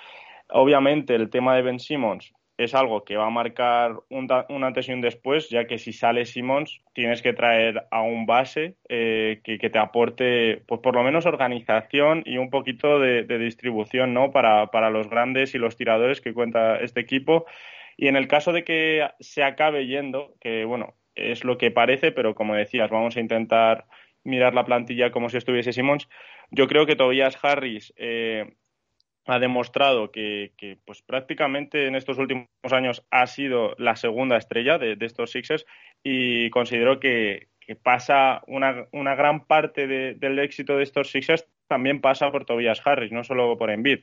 Obviamente el tema de Ben Simmons es algo que va a marcar un, antes y un después, ya que si sale Simmons tienes que traer a un base eh, que, te aporte, pues por lo menos organización y un poquito de, distribución, ¿no? Para, para, los grandes y los tiradores que cuenta este equipo. Y en el caso de que se acabe yendo, que bueno, es lo que parece, pero como decías, vamos a intentar mirar la plantilla como si estuviese Simmons. Yo creo que Tobias Harris eh, ha demostrado que, pues prácticamente en estos últimos años ha sido la segunda estrella de, estos Sixers y considero que, pasa una, gran parte de, del éxito de estos Sixers también pasa por Tobias Harris, no solo por Embiid.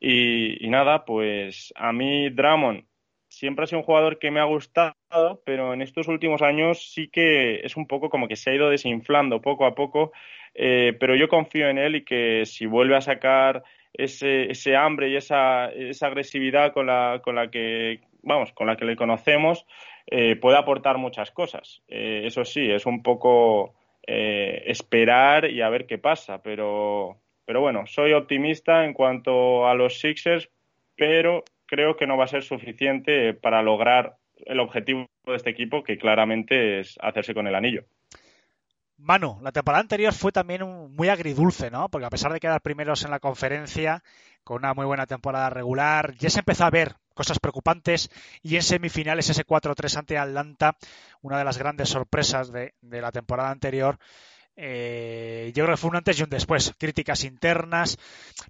Y, y, nada, pues a mí Drummond siempre ha sido un jugador que me ha gustado, pero en estos últimos años sí que es un poco como que se ha ido desinflando poco a poco, eh, pero yo confío en él y que si vuelve a sacar ese, ese hambre y esa, esa agresividad con la, con la que vamos, con la que le conocemos, eh, puede aportar muchas cosas. Eh, eso sí, es un poco eh, esperar y a ver qué pasa, pero, pero bueno, soy optimista en cuanto a los Sixers, pero creo que no va a ser suficiente para lograr el objetivo de este equipo, que claramente es hacerse con el anillo. Manu, la temporada anterior fue también un, muy agridulce, ¿no? Porque a pesar de quedar primeros en la conferencia, con una muy buena temporada regular, ya se empezó a ver cosas preocupantes y en semifinales ese 4-3 ante Atlanta, una de las grandes sorpresas de, la temporada anterior. Eh, yo creo que fue un antes y un después, críticas internas,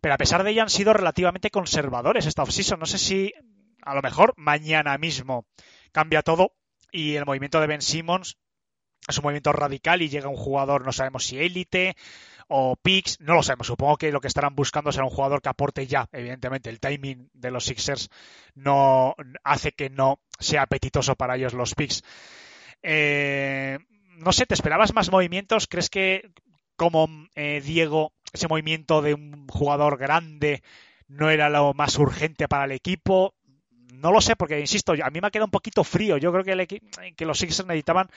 pero a pesar de ello han sido relativamente conservadores esta offseason. No sé si a lo mejor mañana mismo cambia todo y el movimiento de Ben Simmons es un movimiento radical y llega un jugador, no sabemos si élite o picks, no lo sabemos. Supongo que lo que estarán buscando será un jugador que aporte ya. Evidentemente, el timing de los Sixers no hace que no sea apetitoso para ellos los picks. Eh, no sé, ¿te esperabas más movimientos? ¿Crees que, como eh, Diego, ese movimiento de un jugador grande no era lo más urgente para el equipo? no lo sé, porque insisto, a mí me ha quedado un poquito frío. Yo creo que, que los Sixers necesitaban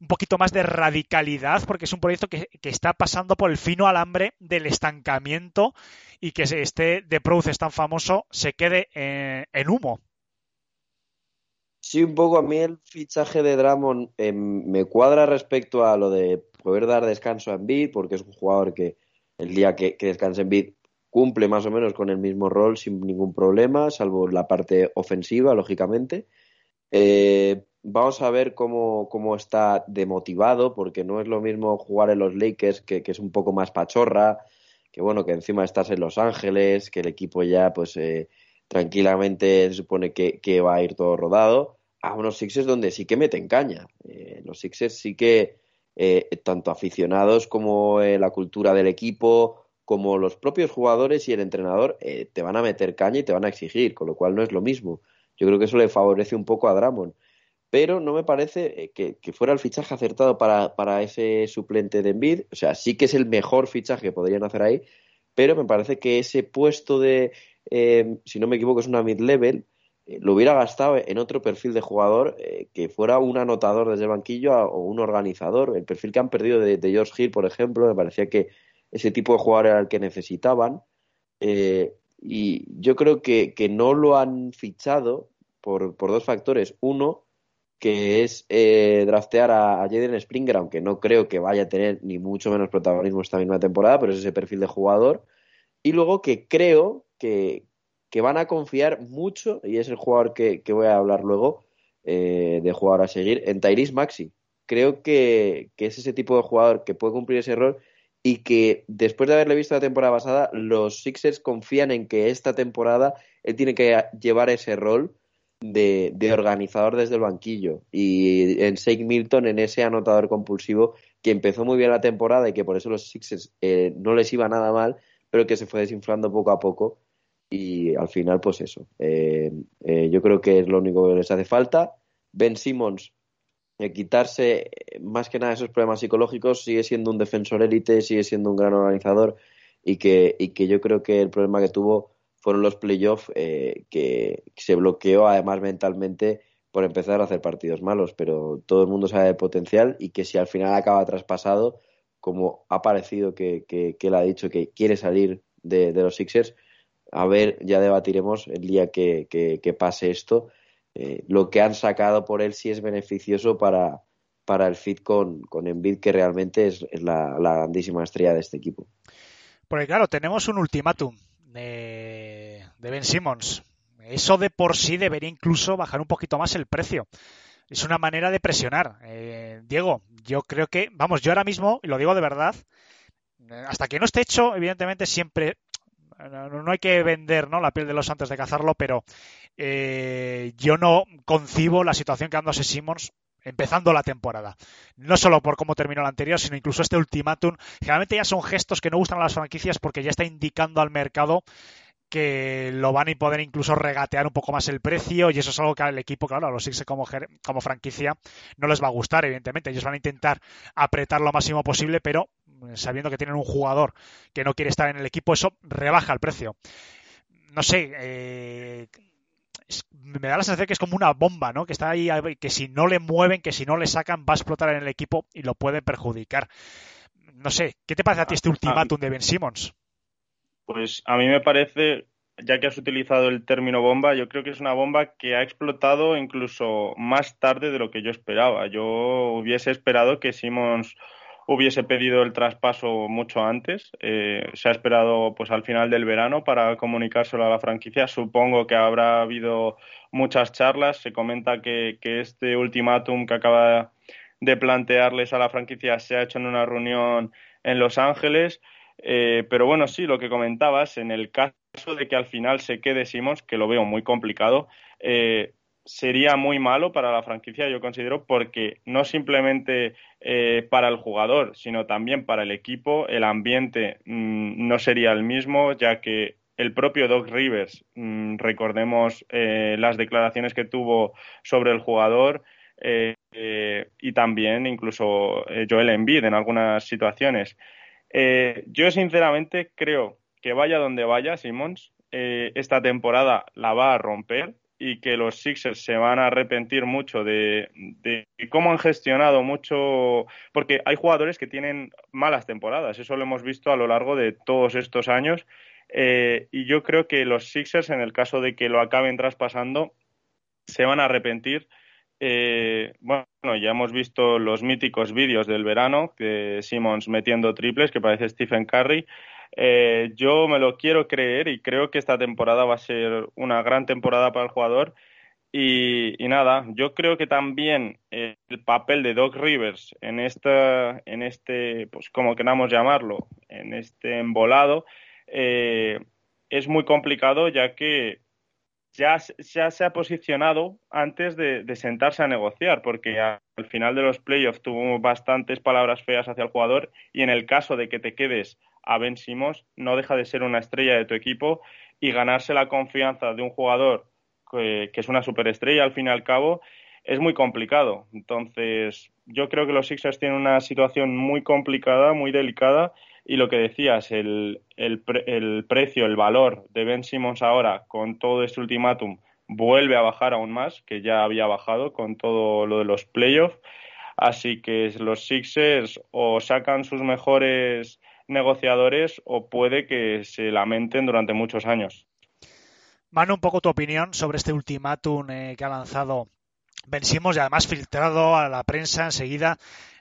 un poquito más de radicalidad, porque es un proyecto que, está pasando por el fino alambre del estancamiento y que este de Proces tan famoso se quede en, humo. Sí, un poco a mí el fichaje de Dramon em, me cuadra respecto a lo de poder dar descanso a Embiid, porque es un jugador que el día que, que descansa Embiid cumple más o menos con el mismo rol sin ningún problema, salvo la parte ofensiva, lógicamente. Eh, vamos a ver cómo, cómo, está demotivado, porque no es lo mismo jugar en los Lakers, que, es un poco más pachorra, que bueno, que encima estás en Los Ángeles, que el equipo ya, pues eh, tranquilamente se supone que, va a ir todo rodado, a unos Sixers donde sí que meten caña. Eh, los Sixers sí que, eh, tanto aficionados como la cultura del equipo, como los propios jugadores y el entrenador, te van a meter caña y te van a exigir, con lo cual no es lo mismo. Yo creo que eso le favorece un poco a Dramon pero no me parece eh, que, fuera el fichaje acertado para, para, ese suplente de Envid. O sea, sí que es el mejor fichaje que podrían hacer ahí, pero me parece que ese puesto de, eh, si no me equivoco, es una mid-level, eh, lo hubiera gastado en otro perfil de jugador que fuera un anotador desde el banquillo o un organizador. El perfil que han perdido de, George Hill, por ejemplo, me parecía que ese tipo de jugador era el que necesitaban. y yo creo que, que no lo han fichado por, por dos factores. Uno, que es eh, draftear a, Jaden Springer, aunque no creo que vaya a tener ni mucho menos protagonismo esta misma temporada, pero es ese perfil de jugador. Y luego que creo que, van a confiar mucho, y es el jugador que, voy a hablar luego, eh, de jugador a seguir, en Tyrese Maxi. Creo que, que, es ese tipo de jugador que puede cumplir ese rol y que después de haberle visto la temporada pasada, los Sixers confían en que esta temporada él tiene que llevar ese rol de, organizador desde el banquillo. Y en Shake Milton, en ese anotador compulsivo, que empezó muy bien la temporada y que por eso los Sixers eh, no les iba nada mal, pero que se fue desinflando poco a poco. Y al final, pues eso. Eh, eh, yo creo que es lo único que les hace falta. Ben Simmons, quitarse más que nada esos problemas psicológicos, sigue siendo un defensor élite, sigue siendo un gran organizador y que, y que yo creo que el problema que tuvo fueron los playoffs eh, que, se bloqueó además mentalmente por empezar a hacer partidos malos, pero todo el mundo sabe de potencial y que si al final acaba traspasado, como ha parecido que, que, él ha dicho que quiere salir de, los Sixers, a ver, ya debatiremos el día que, pase esto, eh, lo que han sacado por él si es beneficioso para, para el fit con, con Embiid, que realmente es, la, la grandísima estrella de este equipo. Porque claro, tenemos un ultimátum de, Ben Simmons. Eso de por sí debería incluso bajar un poquito más el precio. Es una manera de presionar. Eh, Diego, yo creo que, vamos, yo ahora mismo, y lo digo de verdad, eh, hasta que no esté hecho, evidentemente siempre no, hay que vender ¿no? la piel de los antes de cazarlo, pero eh, yo no concibo la situación que dándose Simmons empezando la temporada. No solo por cómo terminó la anterior, sino incluso este ultimátum. Generalmente ya son gestos que no gustan a las franquicias porque ya está indicando al mercado que lo van a poder incluso regatear un poco más el precio y eso es algo que al equipo, claro, a los Six como, como franquicia no les va a gustar, evidentemente. Ellos van a intentar apretar lo máximo posible, pero mm, sabiendo que tienen un jugador que no quiere estar en el equipo, eso rebaja el precio. No sé, eh, me da la sensación que es como una bomba, ¿no? Que está ahí, que si no le mueven, que si no le sacan, va a explotar en el equipo y lo puede perjudicar. No sé, ¿qué te parece a ti este ah, ultimátum de Ben Simmons? Pues a mí me parece, ya que has utilizado el término bomba, yo creo que es una bomba que ha explotado incluso más tarde de lo que yo esperaba. Yo hubiese esperado que Simmons hubiese pedido el traspaso mucho antes. Eh, se ha esperado pues al final del verano para comunicárselo a la franquicia. Supongo que habrá habido muchas charlas. Se comenta que, este ultimátum que acaba de plantearles a la franquicia se ha hecho en una reunión en Los Ángeles. Eh, pero bueno, sí, lo que comentabas, en el caso de que al final se quede Simons, que lo veo muy complicado, eh, sería muy malo para la franquicia, yo considero, porque no simplemente eh, para el jugador, sino también para el equipo, el ambiente mm, no sería el mismo, ya que el propio Doc Rivers, mm, recordemos eh, las declaraciones que tuvo sobre el jugador, eh, y también incluso Joel Embiid en algunas situaciones. yo sinceramente creo que vaya donde vaya, Simmons, esta temporada la va a romper y que los Sixers se van a arrepentir mucho de, cómo han gestionado mucho, porque hay jugadores que tienen malas temporadas, eso lo hemos visto a lo largo de todos estos años, eh, y yo creo que los Sixers, en el caso de que lo acaben traspasando, se van a arrepentir. Eh, bueno, ya hemos visto los míticos vídeos del verano de Simmons metiendo triples, que parece Stephen Curry. Eh, yo me lo quiero creer y creo que esta temporada va a ser una gran temporada para el jugador. Y, nada, yo creo que también el papel de Doc Rivers en, esta, en este, pues como queramos llamarlo, en este embolado, eh, es muy complicado ya que ya, se ha posicionado antes de, sentarse a negociar, porque al final de los playoffs tuvo bastantes palabras feas hacia el jugador y en el caso de que te quedes a Ben Simmons, no deja de ser una estrella de tu equipo y ganarse la confianza de un jugador que, es una superestrella al fin y al cabo es muy complicado. Entonces, yo creo que los Sixers tienen una situación muy complicada, muy delicada y lo que decías, el, el, el, precio, el valor de Ben Simmons ahora con todo este ultimátum vuelve a bajar aún más, que ya había bajado con todo lo de los playoffs. Así que los Sixers o sacan sus mejores negociadores o puede que se lamenten durante muchos años. Manu, un poco tu opinión sobre este ultimátum eh, que ha lanzado Ben Simmons y además filtrado a la prensa enseguida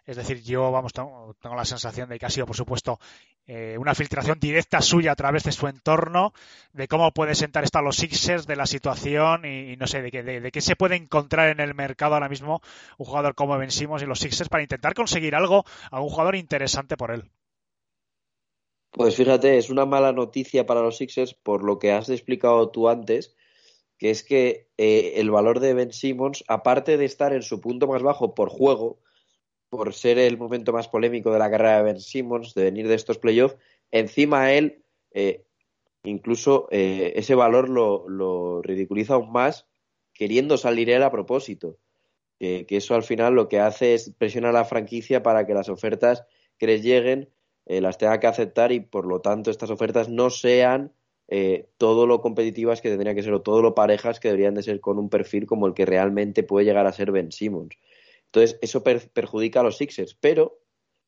es decir, yo vamos tengo, la sensación de que ha sido, por supuesto, eh, una filtración directa suya a través de su entorno, de cómo puede sentar esto a los Sixers, de la situación y, no sé, de, qué de, qué se puede encontrar en el mercado ahora mismo un jugador como Ben Simmons y los Sixers para intentar conseguir algo, a un jugador interesante por él. Pues fíjate, es una mala noticia para los Sixers por lo que has explicado tú antes, que es que eh, el valor de Ben Simmons, aparte de estar en su punto más bajo por juego, por ser el momento más polémico de la carrera de Ben Simmons, de venir de estos playoffs, encima él, eh, incluso eh, ese valor lo, ridiculiza aún más, queriendo salir él a propósito. que eso al final lo que hace es presionar a la franquicia para que las ofertas que les lleguen eh, las tenga que aceptar y por lo tanto estas ofertas no sean todo lo competitivas que tendrían que ser o todo lo parejas que deberían de ser con un perfil como el que realmente puede llegar a ser Ben Simmons. Entonces, eso perjudica a los Sixers. Pero,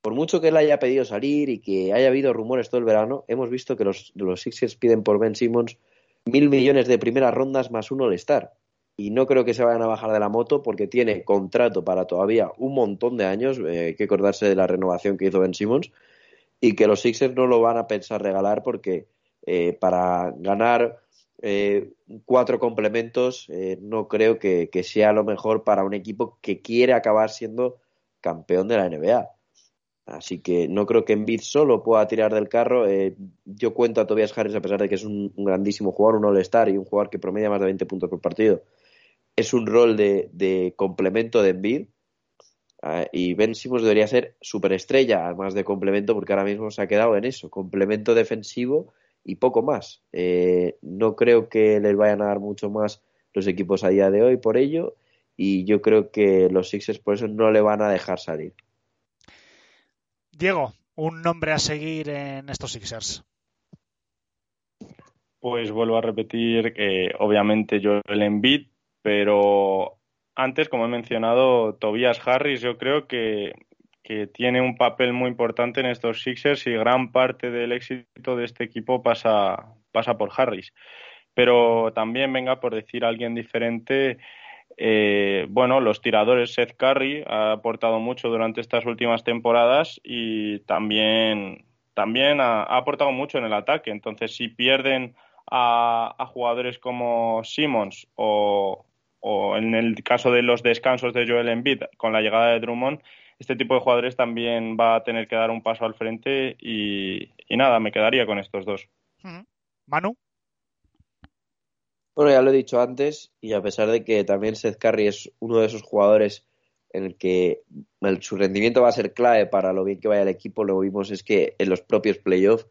por mucho que él haya pedido salir y que haya habido rumores todo el verano, hemos visto que los, Sixers piden por Ben Simmons mil millones de primeras rondas más uno All-Star. Y no creo que se vayan a bajar de la moto porque tiene contrato para todavía un montón de años. Eh, hay que acordarse de la renovación que hizo Ben Simmons. Y que los Sixers no lo van a pensar regalar porque eh, para ganar eh, cuatro complementos eh, no creo que, sea lo mejor para un equipo que quiere acabar siendo campeón de la NBA. Así que no creo que Embiid solo pueda tirar del carro. Eh, yo cuento a Tobias Harris, a pesar de que es un, grandísimo jugador, un All-Star y un jugador que promedia más de 20 puntos por partido. Es un rol de, complemento de Embiid. Ah, y Ben Simmons debería ser superestrella, además de complemento, porque ahora mismo se ha quedado en eso, complemento defensivo y poco más. Eh, no creo que les vayan a dar mucho más los equipos a día de hoy por ello y yo creo que los Sixers por eso no le van a dejar salir. Diego, un nombre a seguir en estos Sixers. Pues vuelvo a repetir que obviamente yo el Embiid, pero antes, como he mencionado, Tobias Harris, yo creo que que tiene un papel muy importante en estos Sixers y gran parte del éxito de este equipo pasa, pasa por Harris. Pero también, venga, por decir alguien diferente, eh, bueno, los tiradores, Seth Curry ha aportado mucho durante estas últimas temporadas y también, también ha, aportado mucho en el ataque. Entonces, si pierden a, a jugadores como Simmons o, o en el caso de los descansos de Joel Embiid con la llegada de Drummond, este tipo de jugadores también va a tener que dar un paso al frente y, nada, me quedaría con estos dos. Manu. Bueno, ya lo he dicho antes y a pesar de que también Seth Curry es uno de esos jugadores en el que su rendimiento va a ser clave para lo bien que vaya el equipo, lo vimos es que en los propios playoffs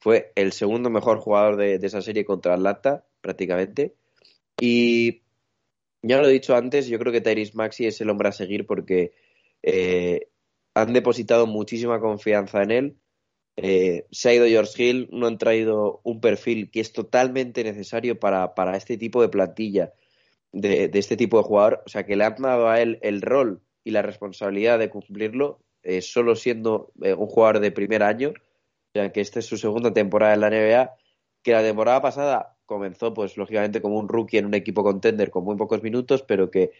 fue el segundo mejor jugador de, de esa serie contra Atlanta, prácticamente. Y ya lo he dicho antes, yo creo que Tyrese Maxi es el hombre a seguir porque eh, han depositado muchísima confianza en él. Eh, se ha ido George Hill, no han traído un perfil que es totalmente necesario para, para este tipo de plantilla. de, este tipo de jugador, o sea, que le han dado a él el rol y la responsabilidad de cumplirlo, eh, solo siendo un jugador de primer año, o sea, que esta es su segunda temporada en la NBA, que la temporada pasada comenzó, pues lógicamente, como un rookie en un equipo contender con muy pocos minutos, pero que,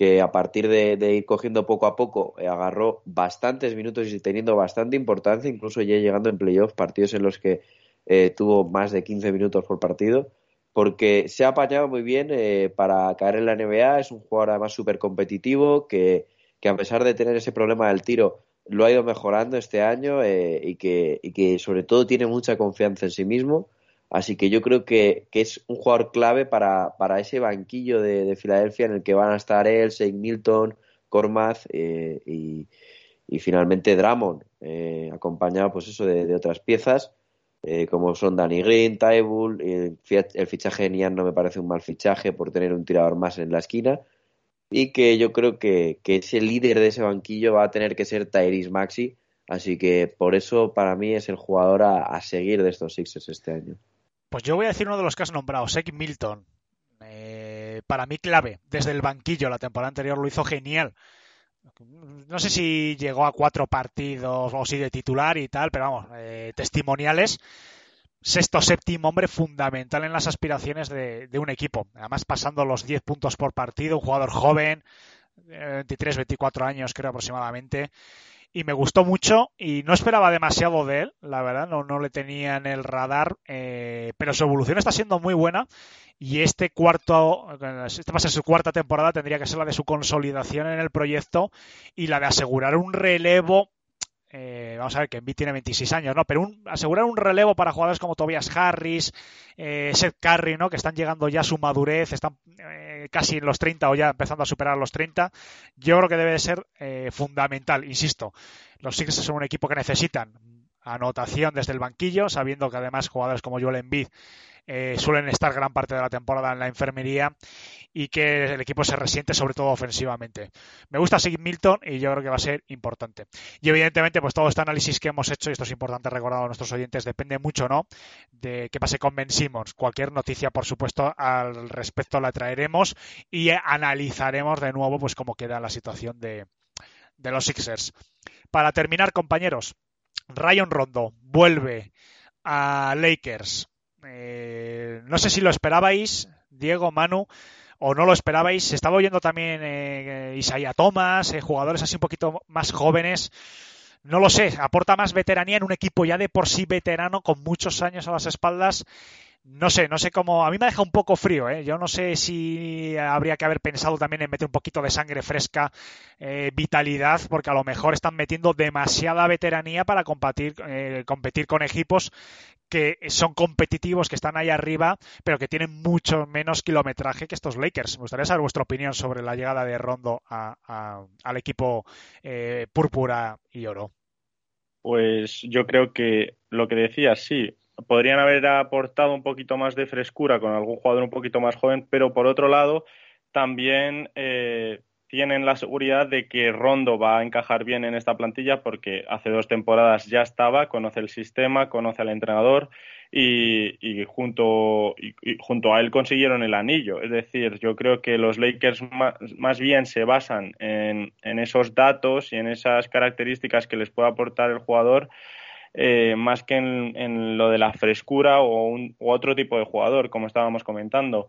que a partir de, ir cogiendo poco a poco eh, agarró bastantes minutos y teniendo bastante importancia, incluso ya llegando en playoffs, partidos en los que tuvo más de 15 minutos por partido porque se ha apañado muy bien eh, para caer en la NBA. Es un jugador además súper competitivo que, que, a pesar de tener ese problema del tiro, lo ha ido mejorando este año eh, y, que, y, que, sobre todo tiene mucha confianza en sí mismo. Así que yo creo que, que es un jugador clave para, para ese banquillo de, de, Filadelfia en el que van a estar él, Shake Milton, Cormaz eh, y, y, finalmente Dramon, acompañado pues eso de, de otras piezas eh, como son Danny Green, Tybull, el, el fichaje de Nian no me parece un mal fichaje por tener un tirador más en la esquina y que yo creo que, que ese líder de ese banquillo va a tener que ser Tyrese Maxi, así que por eso para mí es el jugador a, seguir de estos Sixers este año. Pues yo voy a decir uno de los que has nombrado, Sek Milton. Eh, para mí clave, desde el banquillo, la temporada anterior lo hizo genial no sé si llegó a cuatro partidos o si de titular y tal, pero vamos, eh, testimoniales. Sexto, séptimo hombre fundamental en las aspiraciones de, un equipo. Además, pasando los 10 puntos por partido, un jugador joven, 23, 24 años creo aproximadamente. Y me gustó mucho y no esperaba demasiado de él, la verdad, no, no le tenía en el radar, eh, pero su evolución está siendo muy buena y este cuarto, esta va a ser su cuarta temporada, tendría que ser la de su consolidación en el proyecto y la de asegurar un relevo. Eh, vamos a ver que Embiid tiene 26 años, ¿no? Pero asegurar un relevo para jugadores como Tobias Harris, eh, Seth Curry, ¿no? Que están llegando ya a su madurez, están eh, casi en los 30 o ya empezando a superar los 30. Yo creo que debe de ser eh, fundamental, insisto. Los Sixers son un equipo que necesitan anotación desde el banquillo, sabiendo que además jugadores como Joel Embiid eh, suelen estar gran parte de la temporada en la enfermería y que el equipo se resiente sobre todo ofensivamente. Me gusta seguir Milton y yo creo que va a ser importante. Y evidentemente, pues todo este análisis que hemos hecho, y esto es importante recordar a nuestros oyentes, depende mucho, ¿no? De qué pase con Ben Simmons. Cualquier noticia, por supuesto, al respecto la traeremos y analizaremos de nuevo, pues cómo queda la situación de, de los Sixers. Para terminar, compañeros, Ryan Rondo vuelve a Lakers. Eh, no sé si lo esperabais, Diego, Manu, o no lo esperabais. Se estaba oyendo también eh, Isaiah Thomas, eh, jugadores así un poquito más jóvenes. No lo sé, aporta más veteranía en un equipo ya de por sí veterano con muchos años a las espaldas no sé, no sé cómo. A mí me deja un poco frío, ¿eh? Yo no sé si habría que haber pensado también en meter un poquito de sangre fresca, eh, vitalidad, porque a lo mejor están metiendo demasiada veteranía para competir, eh, competir con equipos que son competitivos, que están ahí arriba, pero que tienen mucho menos kilometraje que estos Lakers. Me gustaría saber vuestra opinión sobre la llegada de Rondo al equipo eh, púrpura y oro. Pues yo creo que lo que decías, sí, podrían haber aportado un poquito más de frescura con algún jugador un poquito más joven, pero por otro lado también eh, tienen la seguridad de que Rondo va a encajar bien en esta plantilla porque hace dos temporadas ya estaba, conoce el sistema, conoce al entrenador y, junto, a él consiguieron el anillo. Es decir, yo creo que los Lakers más, bien se basan en esos datos y en esas características que les puede aportar el jugador eh, más que en, lo de la frescura o, un, otro tipo de jugador, como estábamos comentando.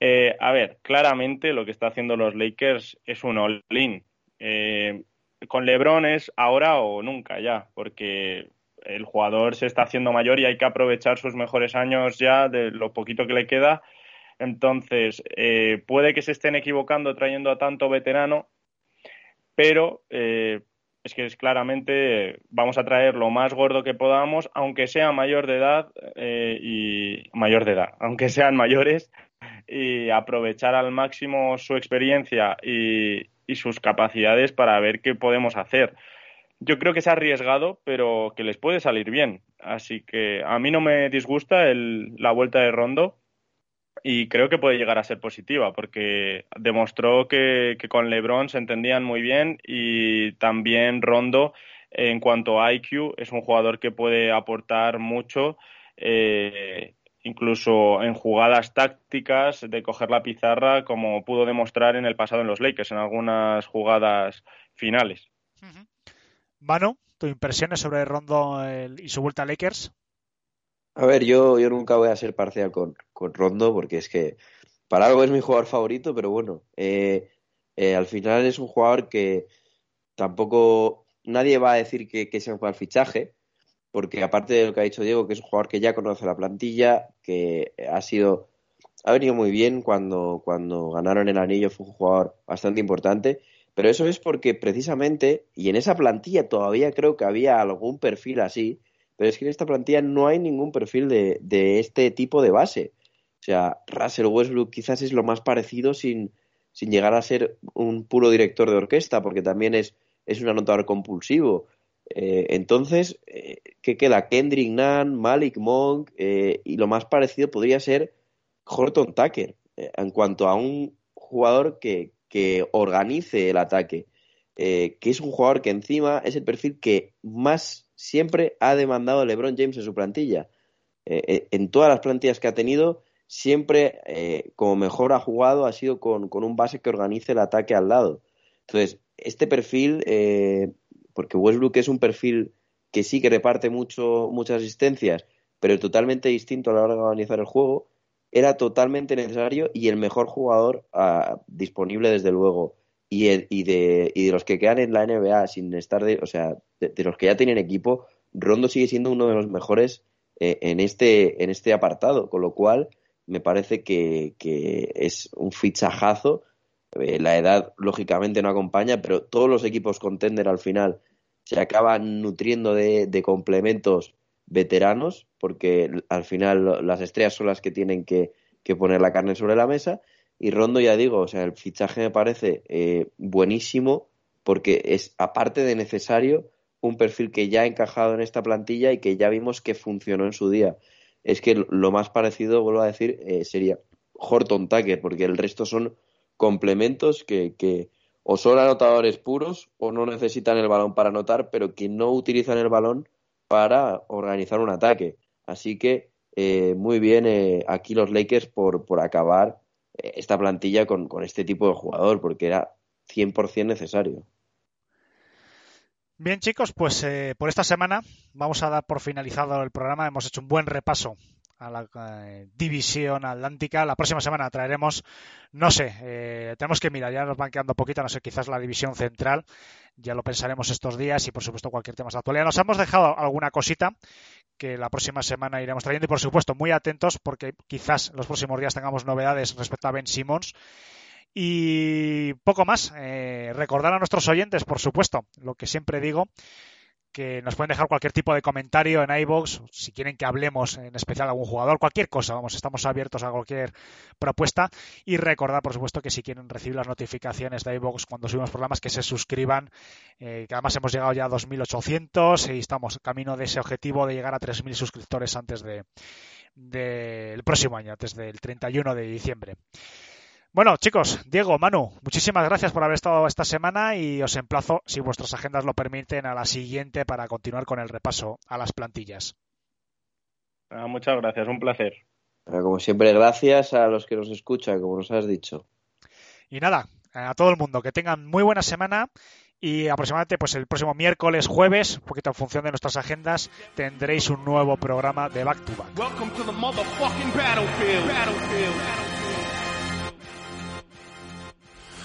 Eh, a ver, claramente lo que está haciendo los Lakers es un all-in. Eh, con LeBron es ahora o nunca ya, porque el jugador se está haciendo mayor y hay que aprovechar sus mejores años ya de lo poquito que le queda. Entonces, puede que se estén equivocando trayendo a tanto veterano, pero es que es claramente vamos a traer lo más gordo que podamos, aunque sea mayor de edad eh, y mayor de edad, aunque sean mayores, y aprovechar al máximo su experiencia y, sus capacidades para ver qué podemos hacer. Yo creo que es arriesgado, pero que les puede salir bien. Así que a mí no me disgusta la vuelta de Rondo y creo que puede llegar a ser positiva porque demostró que, con LeBron se entendían muy bien y también Rondo en cuanto a IQ es un jugador que puede aportar mucho eh, incluso en jugadas tácticas de coger la pizarra, como pudo demostrar en el pasado en los Lakers, en algunas jugadas finales. Manu, ¿tu impresiones sobre Rondo y su vuelta a Lakers? A ver, yo, yo nunca voy a ser parcial con, con Rondo porque es que para algo es mi jugador favorito, pero bueno, eh, eh, al final es un jugador que tampoco nadie va a decir que, sea un mal fichaje, porque aparte de lo que ha dicho Diego, que es un jugador que ya conoce la plantilla, que ha sido, ha venido muy bien cuando, cuando ganaron el anillo, fue un jugador bastante importante, pero eso es porque precisamente, y en esa plantilla todavía creo que había algún perfil así, pero es que en esta plantilla no hay ningún perfil de, este tipo de base. O sea, Russell Westbrook quizás es lo más parecido sin, llegar a ser un puro director de orquesta, porque también es, un anotador compulsivo. Eh, entonces, eh, ¿qué queda? Kendrick Nunn, Malik Monk, eh, y lo más parecido podría ser Horton Tucker, en cuanto a un jugador que, que organice el ataque, eh, que es un jugador que encima es el perfil que más siempre ha demandado LeBron James en su plantilla. Eh, eh, en todas las plantillas que ha tenido, siempre eh, como mejor ha jugado ha sido con, con, un base que organice el ataque al lado. Entonces, este perfil, eh, porque Westbrook es un perfil que sí que reparte mucho, muchas asistencias, pero totalmente distinto a la hora de organizar el juego, era totalmente necesario y el mejor jugador uh, disponible desde luego. Y, el, y, de, y, de, los que quedan en la NBA sin estar de, o sea, de, los que ya tienen equipo, Rondo sigue siendo uno de los mejores eh, en, este, en este apartado, con lo cual me parece que, que es un fichajazo. Eh, la edad, lógicamente, no acompaña, pero todos los equipos contender al final se acaban nutriendo de, de complementos veteranos, porque al final las estrellas son las que tienen que, que, poner la carne sobre la mesa. Y Rondo, ya digo, o sea, el fichaje me parece eh, buenísimo, porque es, aparte de necesario, un perfil que ya ha encajado en esta plantilla y que ya vimos que funcionó en su día. Es que lo más parecido, vuelvo a decir, eh, sería Horton Tucker, porque el resto son complementos que, que o son anotadores puros o no necesitan el balón para anotar, pero que no utilizan el balón para organizar un ataque. Así que eh, muy bien aquí los Lakers por, por acabar esta plantilla con, con, este tipo de jugador, porque era 100% necesario. Bien chicos, pues eh, por esta semana vamos a dar por finalizado el programa. Hemos hecho un buen repaso a la eh, división atlántica. La próxima semana traeremos, no sé, eh, tenemos que mirar, ya nos van quedando poquito, no sé, quizás la división central, ya lo pensaremos estos días y por supuesto cualquier tema de actualidad. Nos hemos dejado alguna cosita que la próxima semana iremos trayendo y por supuesto muy atentos porque quizás los próximos días tengamos novedades respecto a Ben Simmons. Y poco más, eh, recordar a nuestros oyentes, por supuesto, lo que siempre digo, que nos pueden dejar cualquier tipo de comentario en iVoox, si quieren que hablemos en especial a algún jugador, cualquier cosa, vamos, estamos abiertos a cualquier propuesta y recordar, por supuesto, que si quieren recibir las notificaciones de iVoox cuando subimos programas, que se suscriban, eh, que además hemos llegado ya a 2.800 y estamos camino de ese objetivo de llegar a 3.000 suscriptores antes de del de próximo año, antes del 31 de diciembre. Bueno, chicos, Diego, Manu, muchísimas gracias por haber estado esta semana y os emplazo, si vuestras agendas lo permiten, a la siguiente para continuar con el repaso a las plantillas. Ah, muchas gracias, un placer. Como siempre, gracias a los que nos escuchan, como nos has dicho. Y nada, a todo el mundo, que tengan muy buena semana y aproximadamente pues el próximo miércoles, jueves, un poquito en función de nuestras agendas, tendréis un nuevo programa de Back to Back.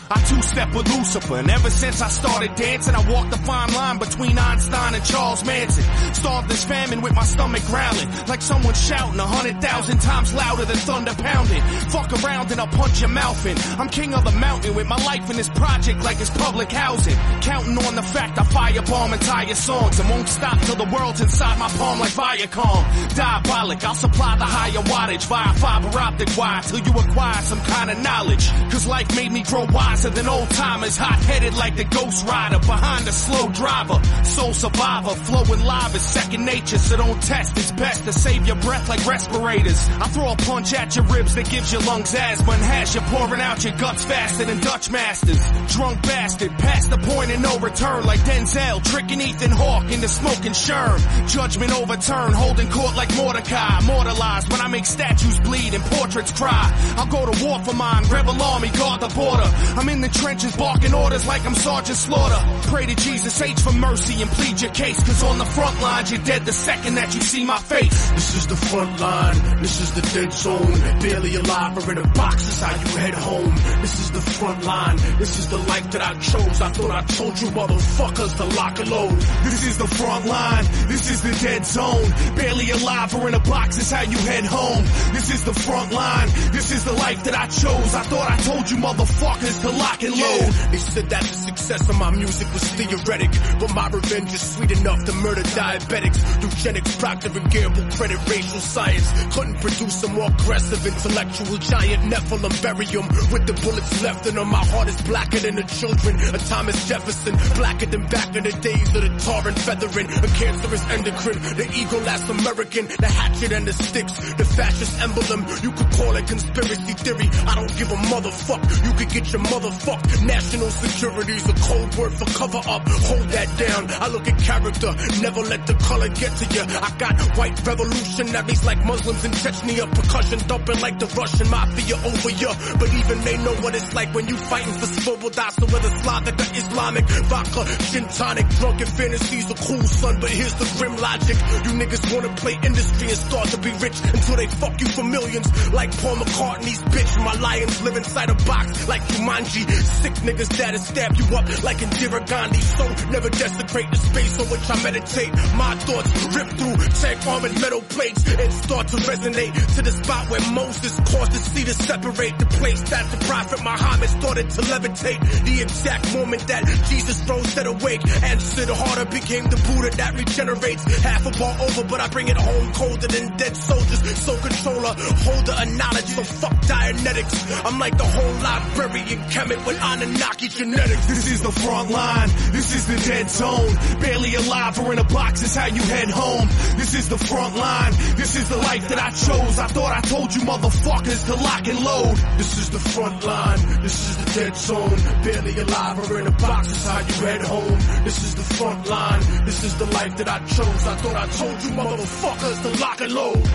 I two-step with Lucifer, and ever since I started dancing, I walked the fine line between Einstein and Charles Manson. Starved this famine with my stomach growling, like someone shouting a hundred thousand times louder than thunder pounding. Fuck around and I'll punch your mouth in. I'm king of the mountain with my life in this project like it's public housing. Counting on the fact I firebomb entire songs and won't stop till the world's inside my palm like Viacom. Diabolic, I'll supply the higher wattage via fiber optic wire till you acquire some kind of knowledge. Cause life made me grow wise wiser than old timers, hot headed like the Ghost Rider, behind a slow driver, soul survivor, flowing live is second nature, so don't test. It's best to save your breath like respirators. I throw a punch at your ribs that gives your lungs asthma and has you pouring out your guts faster than Dutch masters. Drunk bastard, past the point of no return like Denzel, tricking Ethan Hawke into smoking Sherm. Judgment overturned, holding court like Mordecai, immortalized when I make statues bleed and portraits cry. I'll go to war for mine, rebel army, guard the border. I'm in the trenches barking orders like I'm Sergeant Slaughter. Pray to Jesus H for mercy and plead your case, cause on the front lines you're dead the second that you see my face. This is the front line, this is the dead zone. Barely alive or in a box, is how you head home. This is the front line, this is the life that I chose. I thought I told you motherfuckers to lock and load. This is the front line, this is the dead zone. Barely alive or in a box, is how you head home. This is the front line, this is the life that I chose. I thought I told you motherfuckers to lock and load. They said that the success of my music was theoretic, but my revenge is sweet enough to murder diabetics. Eugenics, Procter and Gamble, credit racial science. Couldn't produce a more aggressive intellectual giant. Nephilim, bury 'em with the bullets left in 'em. My heart is blacker than the children of Thomas Jefferson, blacker than back in the days of the tar and feathering. A cancerous endocrine, the eagle last American, the hatchet and the sticks, the fascist emblem. You could call it conspiracy theory. I don't give a motherfuck. You could get your motherfuck. National security's a code word for cover up. Hold that down. I look at character, never let the color get to you. I got white revolutionaries like Muslims in Chechnya, percussion dumping like the Russian mafia over you. But even they know what it's like when you fighting for Svoboda. So whether Slavic or Islamic, vodka, gin tonic, drunken fantasies are cool, son. But here's the grim logic: you niggas wanna play industry and start to be rich until they fuck you for millions, like Paul McCartney's bitch. My lions live inside a box like Jumanji. Sick niggas that'll stab you up like Indira Gandhi. So never desecrate the space on which I meditate. My thoughts rip through tank armored metal plates and start to resonate to the spot where Moses caused the sea to separate. The place that the prophet Muhammad started to levitate. The exact moment that Jesus rose set awake and harder became the Buddha that regenerates. Half a bar over, but I bring it home colder than dead soldiers. So controller, holder of knowledge, so fuck Dianetics. I'm like the whole librarian Kemet with Anunnaki genetics. This is the front line. This is the dead zone. Barely alive or in a box is how you head home. This is the front line. This is the life that I chose. I thought I told you motherfuckers to lock and load. This is the front line. This is the dead zone. Barely alive or in a box is how you head home. This is the front line. This is the life that I chose. I thought I told you motherfuckers to lock and load.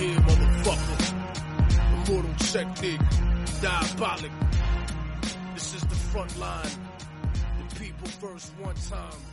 Yeah, motherfucker. Immortal technique. Diabolic. Front line. The people first one time.